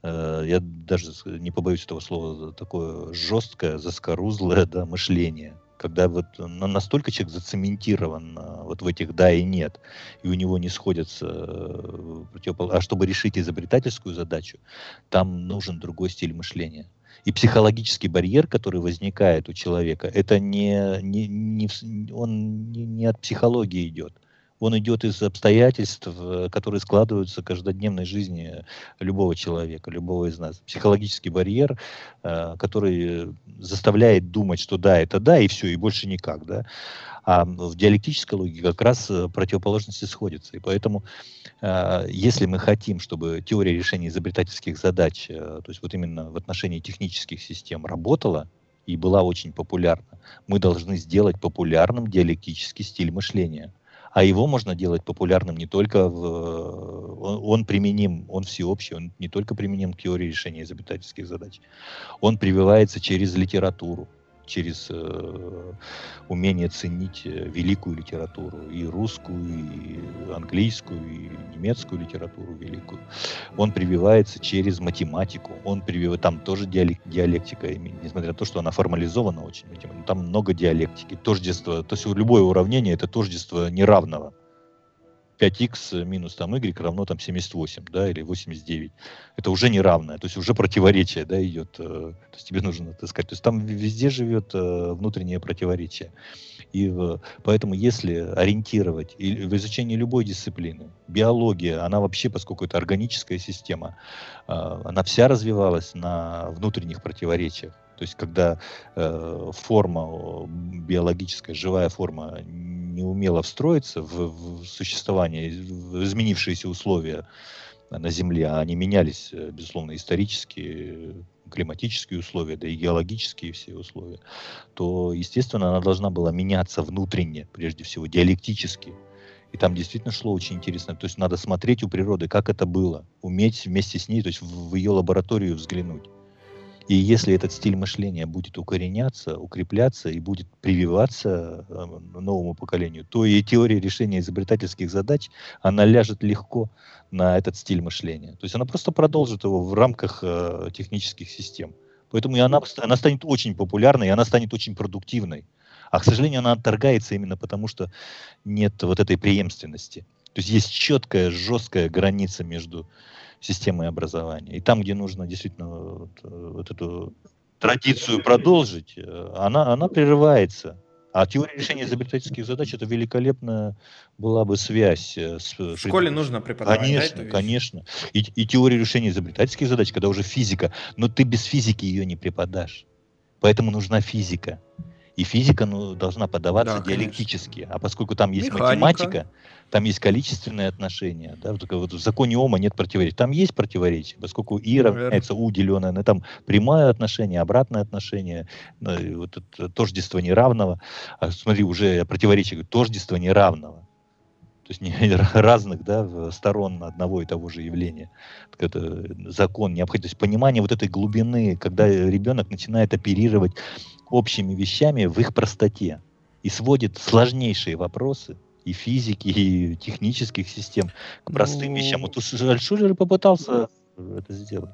я даже не побоюсь этого слова, такое жесткое, заскорузлое да, мышление. Когда вот настолько человек зацементирован э, вот в этих да и нет, и у него не сходятся э, противопол... А чтобы решить изобретательскую задачу, там нужен другой стиль мышления. И психологический барьер, который возникает у человека, это не, не, не, он не, не от психологии идет он идет из обстоятельств, э, которые складываются в каждодневной жизни любого человека, любого из нас. Психологический барьер, э, который заставляет думать, что да, это да, и все, и больше никак, да. А в диалектической логике как раз э, противоположности сходятся. И поэтому, если мы хотим, чтобы теория решения изобретательских задач, то есть вот именно в отношении технических систем работала, и была очень популярна, мы должны сделать популярным диалектический стиль мышления – а его можно делать популярным не только в... Он, он применим, он всеобщий, он не только применим к теории решения изобретательских задач. Он прививается через литературу. Через э, умение ценить э, великую литературу, и русскую, и английскую, и немецкую литературу великую. Он прививается через математику, он прививает, там тоже диалек, диалектика, несмотря на то, что она формализована очень, там много диалектики, тождество, то есть любое уравнение это тождество неравного. 5х минус там y равно там 78, да, или 89. Это уже неравное, то есть уже противоречие, да, идет. Э, то есть тебе нужно, сказать, то есть там везде живет э, внутреннее противоречие. И поэтому если ориентировать и в изучении любой дисциплины, биология, она вообще, поскольку это органическая система, э, она вся развивалась на внутренних противоречиях. То есть, когда э, форма биологическая, живая форма не умела встроиться в, в существование, в изменившиеся условия на Земле, а они менялись, э, безусловно, исторические, климатические условия, да и геологические все условия, то, естественно, она должна была меняться внутренне, прежде всего, диалектически. И там действительно шло очень интересно. То есть надо смотреть у природы, как это было, уметь вместе с ней, то есть в ее лабораторию взглянуть. И если этот стиль мышления будет укореняться, укрепляться и будет прививаться э, новому поколению, то и теория решения изобретательских задач, она ляжет легко на этот стиль мышления. То есть она просто продолжит его в рамках э, технических систем. Поэтому и она, она станет очень популярной, и она станет очень продуктивной. А, к сожалению, она отторгается именно потому, что нет вот этой преемственности. То есть есть четкая, жесткая граница между системой образования. И там, где нужно действительно вот, э, вот эту традицию продолжить, э, она, она прерывается. А теория решения изобретательских задач это великолепная была бы связь э, с... В школе нужно преподавать. Конечно, да, конечно. И, и теория решения изобретательских задач, когда уже физика, но ты без физики ее не преподашь. Поэтому нужна физика. И физика ну, должна подаваться да, диалектически. Конечно. А поскольку там есть Механика. математика, там есть количественные отношения. Да, только вот в законе Ома нет противоречий. Там есть противоречия, поскольку И равняется У деленное на там прямое отношение, обратное отношение, вот это тождество неравного. А смотри, уже противоречие, тождество неравного. То есть не разных да, сторон одного и того же явления. Это закон, необходимость понимания вот этой глубины, когда ребенок начинает оперировать общими вещами в их простоте и сводит сложнейшие вопросы и физики, и технических систем к простым ну... вещам. Вот Альшулер попытался это сделать.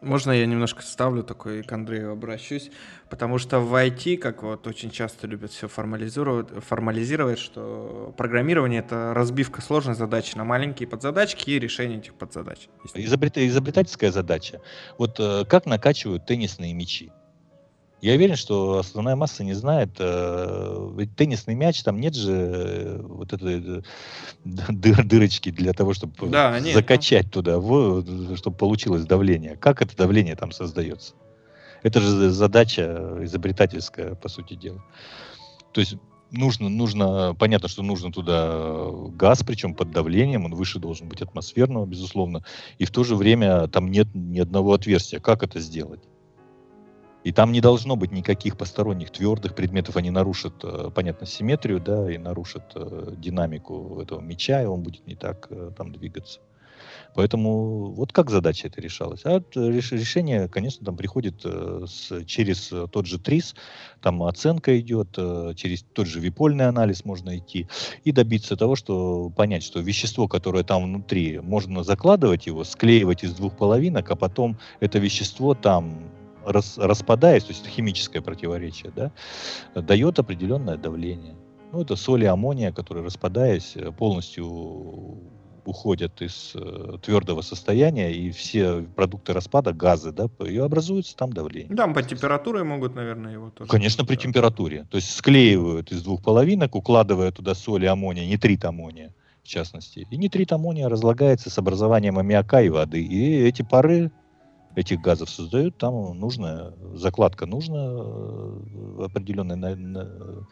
Можно я немножко ставлю такой к Андрею обращусь, потому что в IT, как вот очень часто любят все формализировать, формализировать, что программирование это разбивка сложной задачи на маленькие подзадачки и решение этих подзадач. Изобрет, изобретательская задача. Вот э, как накачивают теннисные мячи? Я уверен, что основная масса не знает. Э, ведь теннисный мяч, там нет же э, вот этой э, дыр, дырочки для того, чтобы да, закачать туда, в, чтобы получилось давление. Как это давление там создается? Это же задача изобретательская, по сути дела. То есть нужно, нужно, понятно, что нужно туда газ, причем под давлением, он выше должен быть атмосферного, безусловно, и в то же время там нет ни одного отверстия. Как это сделать? И там не должно быть никаких посторонних твердых предметов, они нарушат, э, понятно, симметрию, да, и нарушат э, динамику этого мяча, и он будет не так э, там двигаться. Поэтому вот как задача это решалась. А решение, конечно, там приходит с, через тот же ТРИС, там оценка идет, через тот же випольный анализ можно идти и добиться того, что понять, что вещество, которое там внутри, можно закладывать его, склеивать из двух половинок, а потом это вещество там рас, распадаясь, то есть это химическое противоречие, да, дает определенное давление. Ну, это соли аммония, которые, распадаясь, э, полностью уходят из э, твердого состояния, и все продукты распада, газы, да, и образуется там давление. Да, по температуре могут, наверное, его тоже. Конечно, при температуре. То есть склеивают из двух половинок, укладывая туда соли аммония, нитрит аммония, в частности. И нитрит аммония разлагается с образованием аммиака и воды. И эти пары этих газов создают, там нужная закладка нужна э, определенной на, на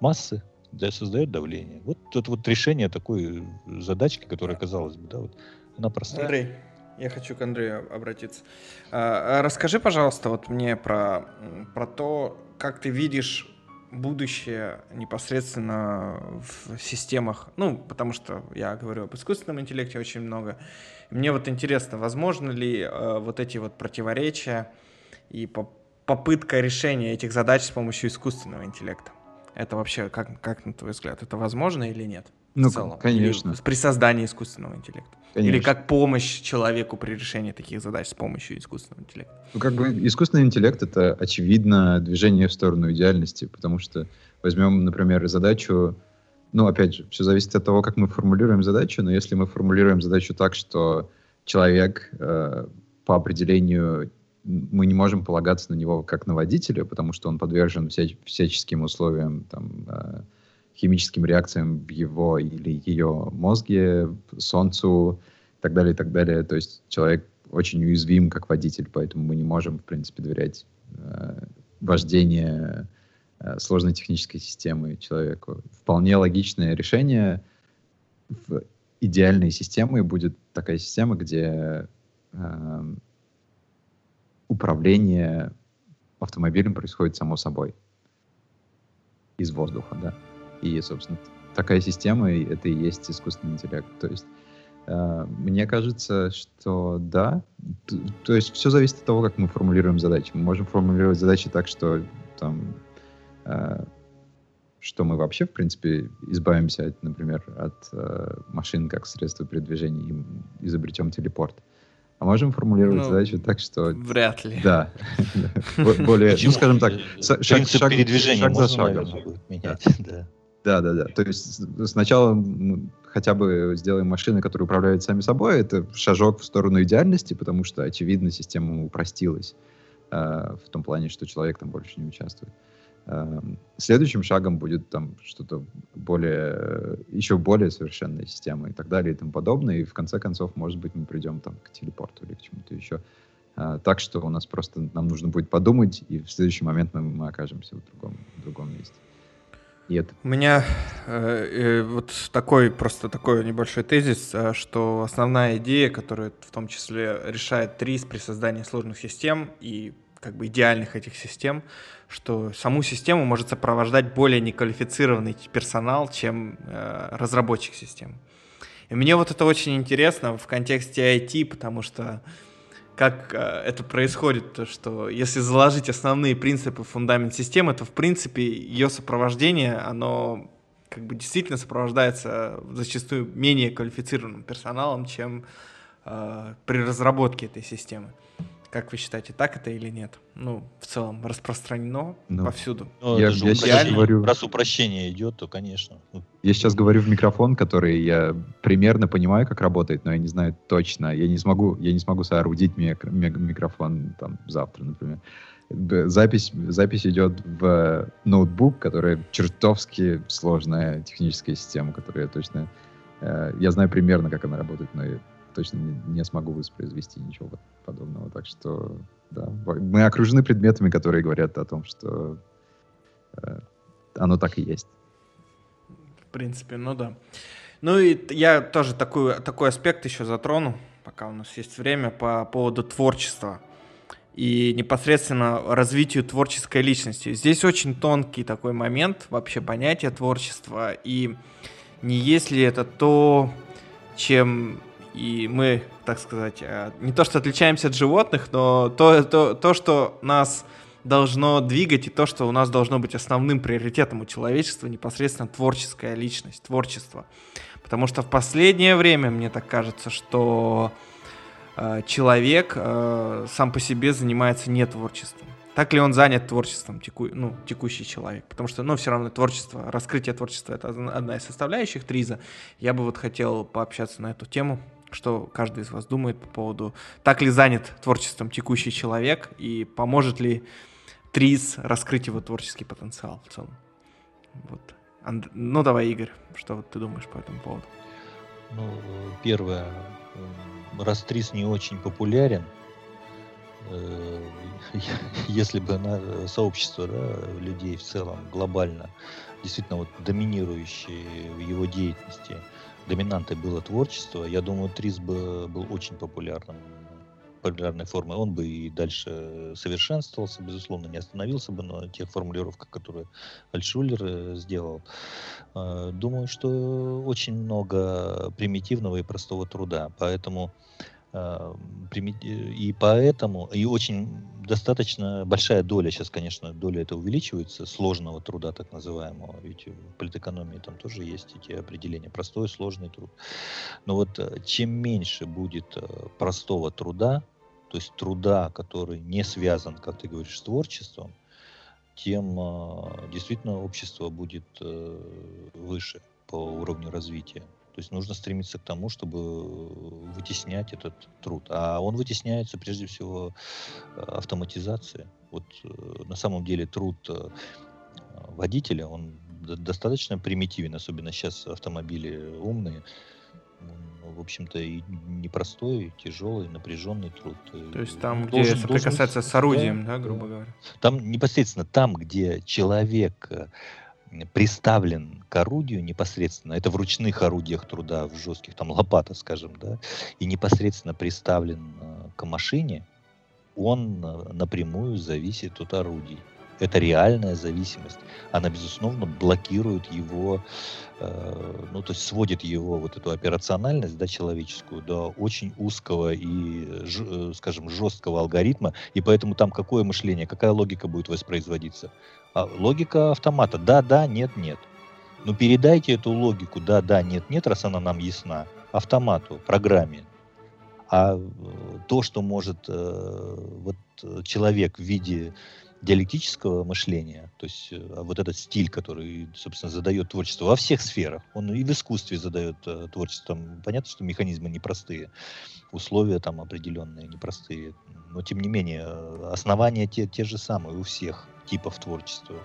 массы, да, создает давление. Вот это вот решение такой задачки, которая, казалось бы, да, вот, она простая. Андрей, я хочу к Андрею обратиться. А, а расскажи, пожалуйста, вот мне про, про то, как ты видишь будущее непосредственно в системах, ну, потому что я говорю об искусственном интеллекте очень много, мне вот интересно, возможно ли э, вот эти вот противоречия и по попытка решения этих задач с помощью искусственного интеллекта. Это вообще, как, как на твой взгляд, это возможно или нет? Ну, в целом? конечно. Или при создании искусственного интеллекта. Конечно. Или как помощь человеку при решении таких задач с помощью искусственного интеллекта. Ну, как бы искусственный интеллект — это, очевидно, движение в сторону идеальности, потому что возьмем, например, задачу, ну, опять же, все зависит от того, как мы формулируем задачу, но если мы формулируем задачу так, что человек э, по определению мы не можем полагаться на него как на водителя, потому что он подвержен всяч всяческим условиям, там, э, химическим реакциям в его или ее мозге, солнцу и так далее, и так далее. То есть человек очень уязвим как водитель, поэтому мы не можем, в принципе, доверять э, вождение э, сложной технической системы человеку. Вполне логичное решение в идеальной системы будет такая система, где э, управление автомобилем происходит само собой из воздуха, да. И, собственно, такая система, это и есть искусственный интеллект. То есть э, мне кажется, что да. То, то есть все зависит от того, как мы формулируем задачи. Мы можем формулировать задачи так, что там э, что мы вообще, в принципе, избавимся, от, например, от э, машин как средства передвижения и изобретем телепорт. А можем формулировать ну, задачу так, что... Вряд ли. Да. Более, ну, скажем так, шаг, шаг, шаг за шагом. Да. Да, да. То есть сначала мы хотя бы сделаем машины, которые управляют сами собой. Это шажок в сторону идеальности, потому что, очевидно, система упростилась э, в том плане, что человек там больше не участвует. Э, следующим шагом будет там что-то более, еще более совершенная система и так далее и тому подобное. И в конце концов, может быть, мы придем там к телепорту или к чему-то еще. Э, так что у нас просто нам нужно будет подумать, и в следующий момент мы, мы окажемся в другом, в другом месте. Нет. У меня э, э, вот такой просто такой небольшой тезис, э, что основная идея, которая в том числе решает ТРИС при создании сложных систем и как бы идеальных этих систем, что саму систему может сопровождать более неквалифицированный персонал, чем э, разработчик систем. И мне вот это очень интересно в контексте IT, потому что как э, это происходит, то что если заложить основные принципы, фундамент системы, то в принципе ее сопровождение, оно как бы действительно сопровождается зачастую менее квалифицированным персоналом, чем э, при разработке этой системы. Как вы считаете, так это или нет? Ну, в целом, распространено ну, повсюду. Ну, я, я сейчас говорю... Раз упрощение идет, то, конечно. Я сейчас говорю в микрофон, который я примерно понимаю, как работает, но я не знаю точно. Я не смогу, я не смогу соорудить микро, микрофон там завтра, например. Запись, запись идет в ноутбук, который чертовски сложная техническая система, которую я точно... Э, я знаю примерно, как она работает, но точно не, не смогу воспроизвести ничего подобного. Так что, да, мы окружены предметами, которые говорят о том, что э, оно так и есть. В принципе, ну да. Ну и я тоже такой, такой аспект еще затрону, пока у нас есть время, по поводу творчества и непосредственно развитию творческой личности. Здесь очень тонкий такой момент, вообще понятие творчества, и не есть ли это то, чем и мы, так сказать, э, не то что отличаемся от животных, но то, то, то, что нас должно двигать и то, что у нас должно быть основным приоритетом у человечества, непосредственно творческая личность, творчество. Потому что в последнее время, мне так кажется, что э, человек э, сам по себе занимается не творчеством. Так ли он занят творчеством, теку, ну, текущий человек? Потому что, ну, все равно творчество, раскрытие творчества — это одна из составляющих Триза. Я бы вот хотел пообщаться на эту тему что каждый из вас думает по поводу, так ли занят творчеством текущий человек и поможет ли ТРИЗ раскрыть его творческий потенциал в целом. Вот. Анд... Ну давай, Игорь, что вот ты думаешь по этому поводу? Ну, первое, раз ТРИЗ не очень популярен, э, если бы на сообщество да, людей в целом глобально действительно вот доминирующие в его деятельности доминантой было творчество, я думаю, Трис бы был очень популярным популярной формой, он бы и дальше совершенствовался, безусловно, не остановился бы на тех формулировках, которые Альшулер э, сделал. Э, думаю, что очень много примитивного и простого труда, поэтому и поэтому, и очень достаточно большая доля, сейчас, конечно, доля это увеличивается, сложного труда, так называемого, ведь в политэкономии там тоже есть эти определения, простой, сложный труд. Но вот э, чем меньше будет э, простого труда, то есть труда, который не связан, как ты говоришь, с творчеством, тем действительно общество будет выше по уровню развития. То есть нужно стремиться к тому, чтобы вытеснять этот труд. А он вытесняется прежде всего э, автоматизацией. Вот э, на самом деле труд э, водителя, он достаточно примитивен, особенно сейчас автомобили умные. В общем-то, и непростой, и тяжелый, напряженный труд. То есть там, где должен, соприкасаться должен, с орудием, да, да, грубо говоря? Там непосредственно там, где человек приставлен к орудию непосредственно, это в ручных орудиях труда, в жестких, там лопата, скажем, да, и непосредственно приставлен э, к машине, он э, напрямую зависит от орудий. Это реальная зависимость. Она, безусловно, блокирует его, э, ну, то есть сводит его, вот эту операциональность, да, человеческую, до очень узкого и, ж, э, скажем, жесткого алгоритма, и поэтому там какое мышление, какая логика будет воспроизводиться? А логика автомата да, да, нет, нет. Ну передайте эту логику да, да, нет, нет, раз она нам ясна, автомату, программе. А э, то, что может э, вот человек в виде диалектического мышления, то есть э, вот этот стиль, который, собственно, задает творчество во всех сферах, он и в искусстве задает э, творчество. Там, понятно, что механизмы непростые, условия там определенные непростые, но тем не менее э, основания те, те же самые у всех типов творчества.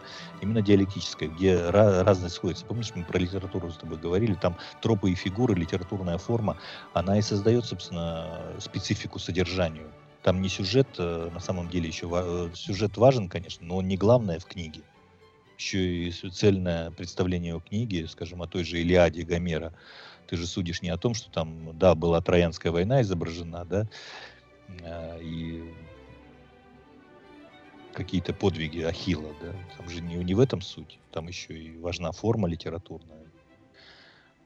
Именно диалектическое, где разность сходится. Помнишь, мы про литературу с тобой говорили, там тропы и фигуры, литературная форма, она и создает, собственно, специфику содержанию. Там не сюжет, э, на самом деле еще э, сюжет важен, конечно, но он не главное в книге. Еще и цельное представление о книге, скажем, о той же Илиаде Гомера. Ты же судишь не о том, что там, да, была Троянская война изображена, да, а, и какие-то подвиги Ахилла, да, там же не, не в этом суть, там еще и важна форма литературная.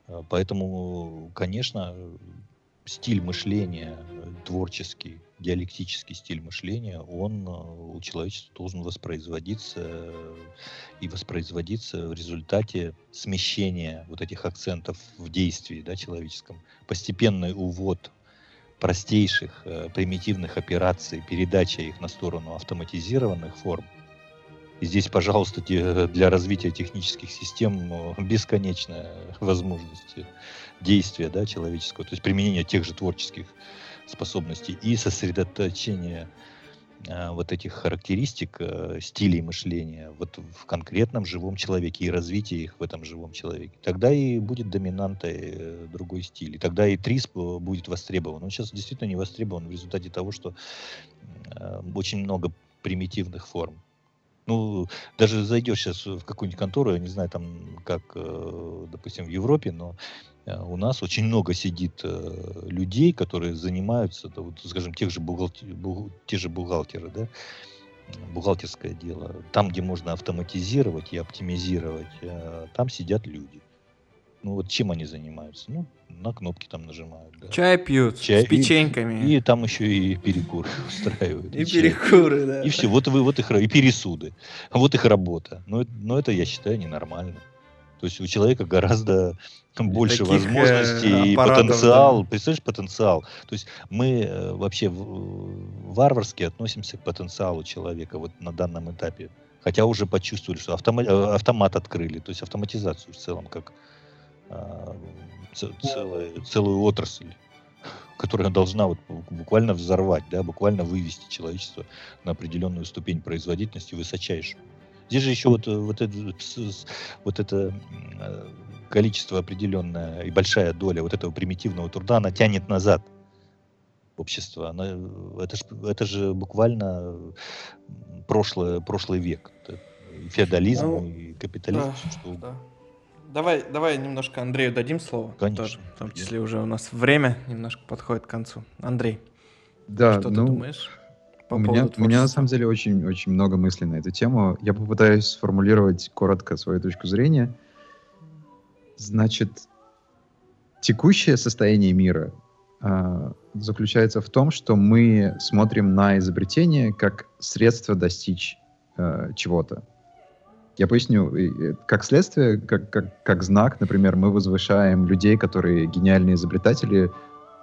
А, поэтому, конечно, стиль мышления творческий, диалектический стиль мышления, он а, у человечества должен воспроизводиться и воспроизводиться в результате смещения вот этих акцентов в действии да, человеческом, постепенный увод простейших э, примитивных операций, передача их на сторону автоматизированных форм. Здесь, пожалуйста, для развития технических систем э, бесконечная возможность действия да, человеческого, то есть применения тех же творческих способностей и сосредоточения а, вот этих характеристик, э, стилей мышления вот в конкретном живом человеке и развитие их в этом живом человеке. Тогда и будет доминантой э, другой стиль. И тогда и ТРИС будет востребован. Он сейчас действительно не востребован в результате того, что э, очень много примитивных форм. Ну, даже зайдешь сейчас в какую-нибудь контору, я не знаю, там, как, допустим, в Европе, но Э, у нас очень много сидит э, людей, которые занимаются, вот, скажем, тех же бухгалтер, бухгал, те же бухгалтеры, да, бухгалтерское дело. Там, где можно автоматизировать и оптимизировать, э, там сидят люди. Ну вот чем они занимаются? Ну, на кнопки там нажимают. Да. Чай пьют Чай, с печеньками. И, и там еще и перекуры устраивают. И, и перекуры, да. И все, вот, вы, вот их, и пересуды. Вот их работа. Но, но это, я считаю, ненормально. То есть у человека гораздо больше Таких, возможностей э, и потенциал. Да. Представляешь, потенциал. То есть мы э, вообще варварски относимся к потенциалу человека вот на данном этапе. Хотя уже почувствовали, что автомат, э, автомат открыли, то есть автоматизацию в целом, как целую, целую отрасль которая должна вот буквально взорвать, да, буквально вывести человечество на определенную ступень производительности высочайшую. Здесь же еще вот, вот, это, вот это количество определенное и большая доля вот этого примитивного труда, она тянет назад общество. Она, это, ж, это же буквально прошлое, прошлый век. Это и феодализм, ну, и капитализм. Да, что... да. Давай, давай немножко Андрею дадим слово. Конечно. Тоже, в том числе уже у нас время немножко подходит к концу. Андрей, да, что ну, ты думаешь? по у меня, у меня на самом деле очень, очень много мыслей на эту тему. Я попытаюсь сформулировать коротко свою точку зрения. Значит, текущее состояние мира э, заключается в том, что мы смотрим на изобретение как средство достичь э, чего-то. Я поясню, как следствие, как, как, как знак, например, мы возвышаем людей, которые гениальные изобретатели,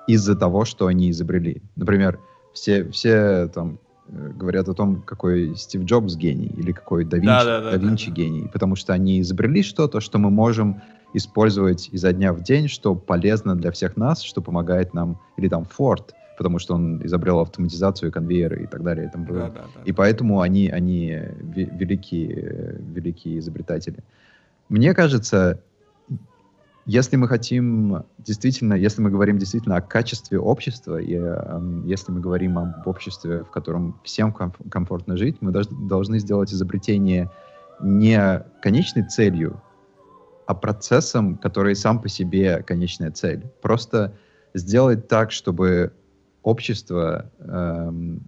из-за того, что они изобрели. Например, все, все там э, говорят о том, какой Стив Джобс гений или какой да Винчи, да, да, да, да Винчи да, да. гений, потому что они изобрели что-то, что мы можем использовать изо дня в день, что полезно для всех нас, что помогает нам, или там Ford, потому что он изобрел автоматизацию, конвейеры и так далее. И, тому да, да, да. и поэтому они, они великие, великие изобретатели. Мне кажется, если мы хотим действительно, если мы говорим действительно о качестве общества, и э, если мы говорим об обществе, в котором всем комф- комфортно жить, мы дож- должны сделать изобретение не конечной целью, а процессом, который сам по себе конечная цель. Просто сделать так, чтобы общество эм,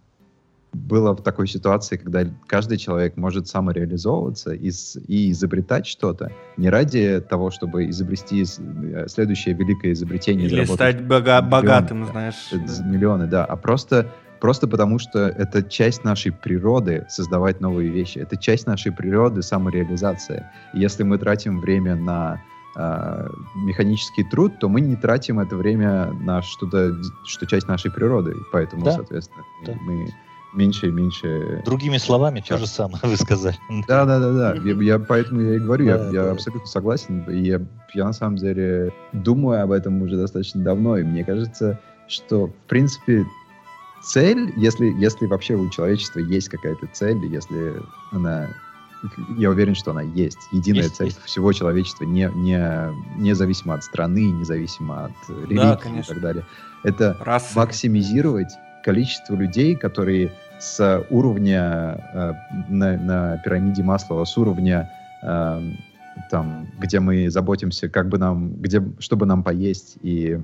было в такой ситуации, когда каждый человек может самореализовываться и, и изобретать что-то не ради того, чтобы изобрести э, следующее великое изобретение. Или стать бога- миллионы, богатым, знаешь. Миллионы, да. А просто, просто потому, что это часть нашей природы создавать новые вещи. Это часть нашей природы самореализация. И если мы тратим время на э, механический труд, то мы не тратим это время на что-то, что часть нашей природы. Поэтому, да? соответственно, да. мы меньше и меньше... Другими словами, то же самое вы сказали. Да, да, да, да. Я, я поэтому я и говорю, да, я, да. я абсолютно согласен. И я, я на самом деле думаю об этом уже достаточно давно. И мне кажется, что, в принципе, цель, если, если вообще у человечества есть какая-то цель, если она я уверен, что она есть. Единая есть, цель есть. всего человечества, не, не, независимо от страны, независимо от религии да, и так далее. Это Расы. максимизировать количество людей, которые с уровня э, на, на пирамиде Маслова, с уровня э, там, где мы заботимся, как бы нам, где, чтобы нам поесть и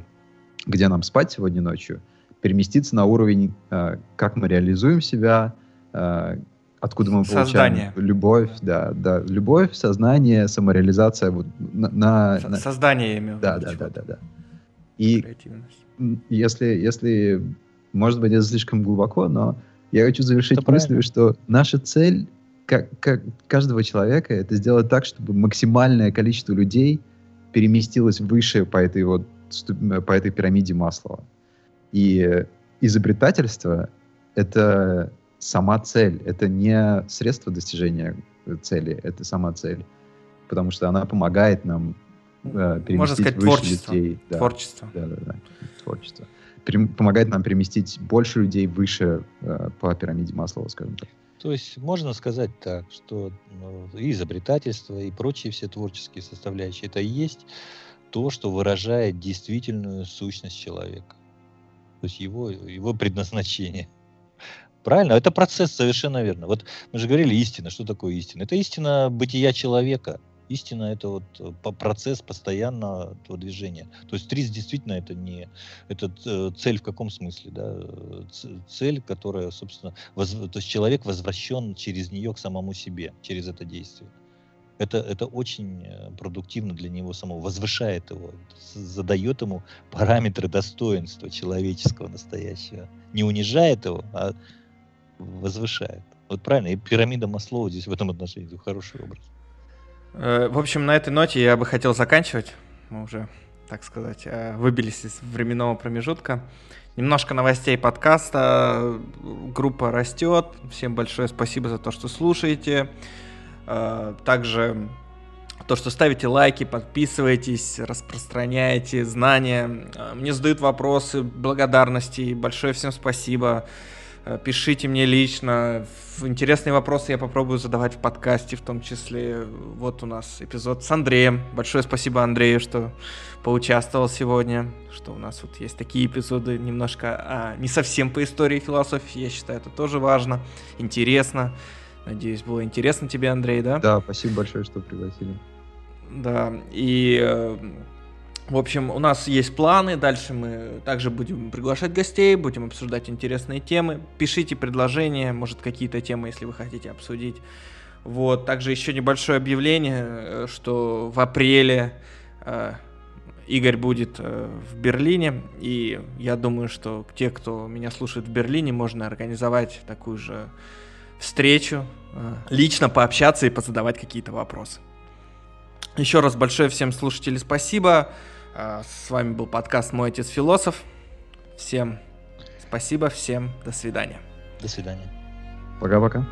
где нам спать сегодня ночью, переместиться на уровень, э, как мы реализуем себя, э, откуда мы получаем любовь, да, да, любовь, сознание, самореализация, вот на, на, на... создание я имею да, да, да, да, да. И если если может быть это слишком глубоко, но я хочу завершить это мыслью, что наша цель как, как каждого человека это сделать так, чтобы максимальное количество людей переместилось выше по этой вот по этой пирамиде Маслова. И изобретательство это сама цель, это не средство достижения цели, это сама цель, потому что она помогает нам э, переместить Можно сказать, выше творчество. людей. Да, творчество. Да, да, да, творчество. Перем, помогает нам переместить больше людей выше э, по пирамиде Маслова, скажем так. То есть можно сказать так, что ну, и изобретательство, и прочие все творческие составляющие, это и есть то, что выражает действительную сущность человека. То есть его, его предназначение. Правильно? Это процесс, совершенно верно. Вот мы же говорили истина. Что такое истина? Это истина бытия человека. Истина это вот э, процесс постоянного движения. То есть триз действительно это не это э, цель в каком смысле, да? Цель, которая, собственно, воз, то есть человек возвращен через нее к самому себе, через это действие. Это, это очень э, продуктивно для него самого, возвышает его, задает ему параметры достоинства человеческого настоящего. Не унижает его, а возвышает. Вот правильно, и пирамида Маслоу здесь в этом отношении хороший образ. Э, в общем, на этой ноте я бы хотел заканчивать. Мы уже, так сказать, э, выбились из временного промежутка. Немножко новостей подкаста. Группа растет. Всем большое спасибо за то, что слушаете. Э, также то, что ставите лайки, подписываетесь, распространяете знания. Мне задают вопросы, благодарности. Большое всем спасибо. Э, пишите мне лично. Интересные вопросы я попробую задавать в подкасте, в том числе. Вот у нас эпизод с Андреем. Большое спасибо Андрею, что поучаствовал сегодня. Что у нас вот есть такие эпизоды немножко а, не совсем по истории и философии. Я считаю, это тоже важно, интересно. Надеюсь, было интересно тебе, Андрей, да? Да, спасибо большое, что пригласили. Да, и э, в общем, у нас есть планы, дальше мы также будем приглашать гостей, будем обсуждать интересные темы. Пишите предложения, может какие-то темы, если вы хотите обсудить. Вот, также еще небольшое объявление, э, что в апреле э, Игорь будет э, в Берлине, и я думаю, что те, кто меня слушает в Берлине, можно организовать такую же встречу, э, лично пообщаться и позадавать какие-то вопросы. Еще раз большое всем слушателям спасибо. А, с вами был подкаст «Мой отец философ». Всем спасибо, всем до свидания. До свидания. Пока-пока.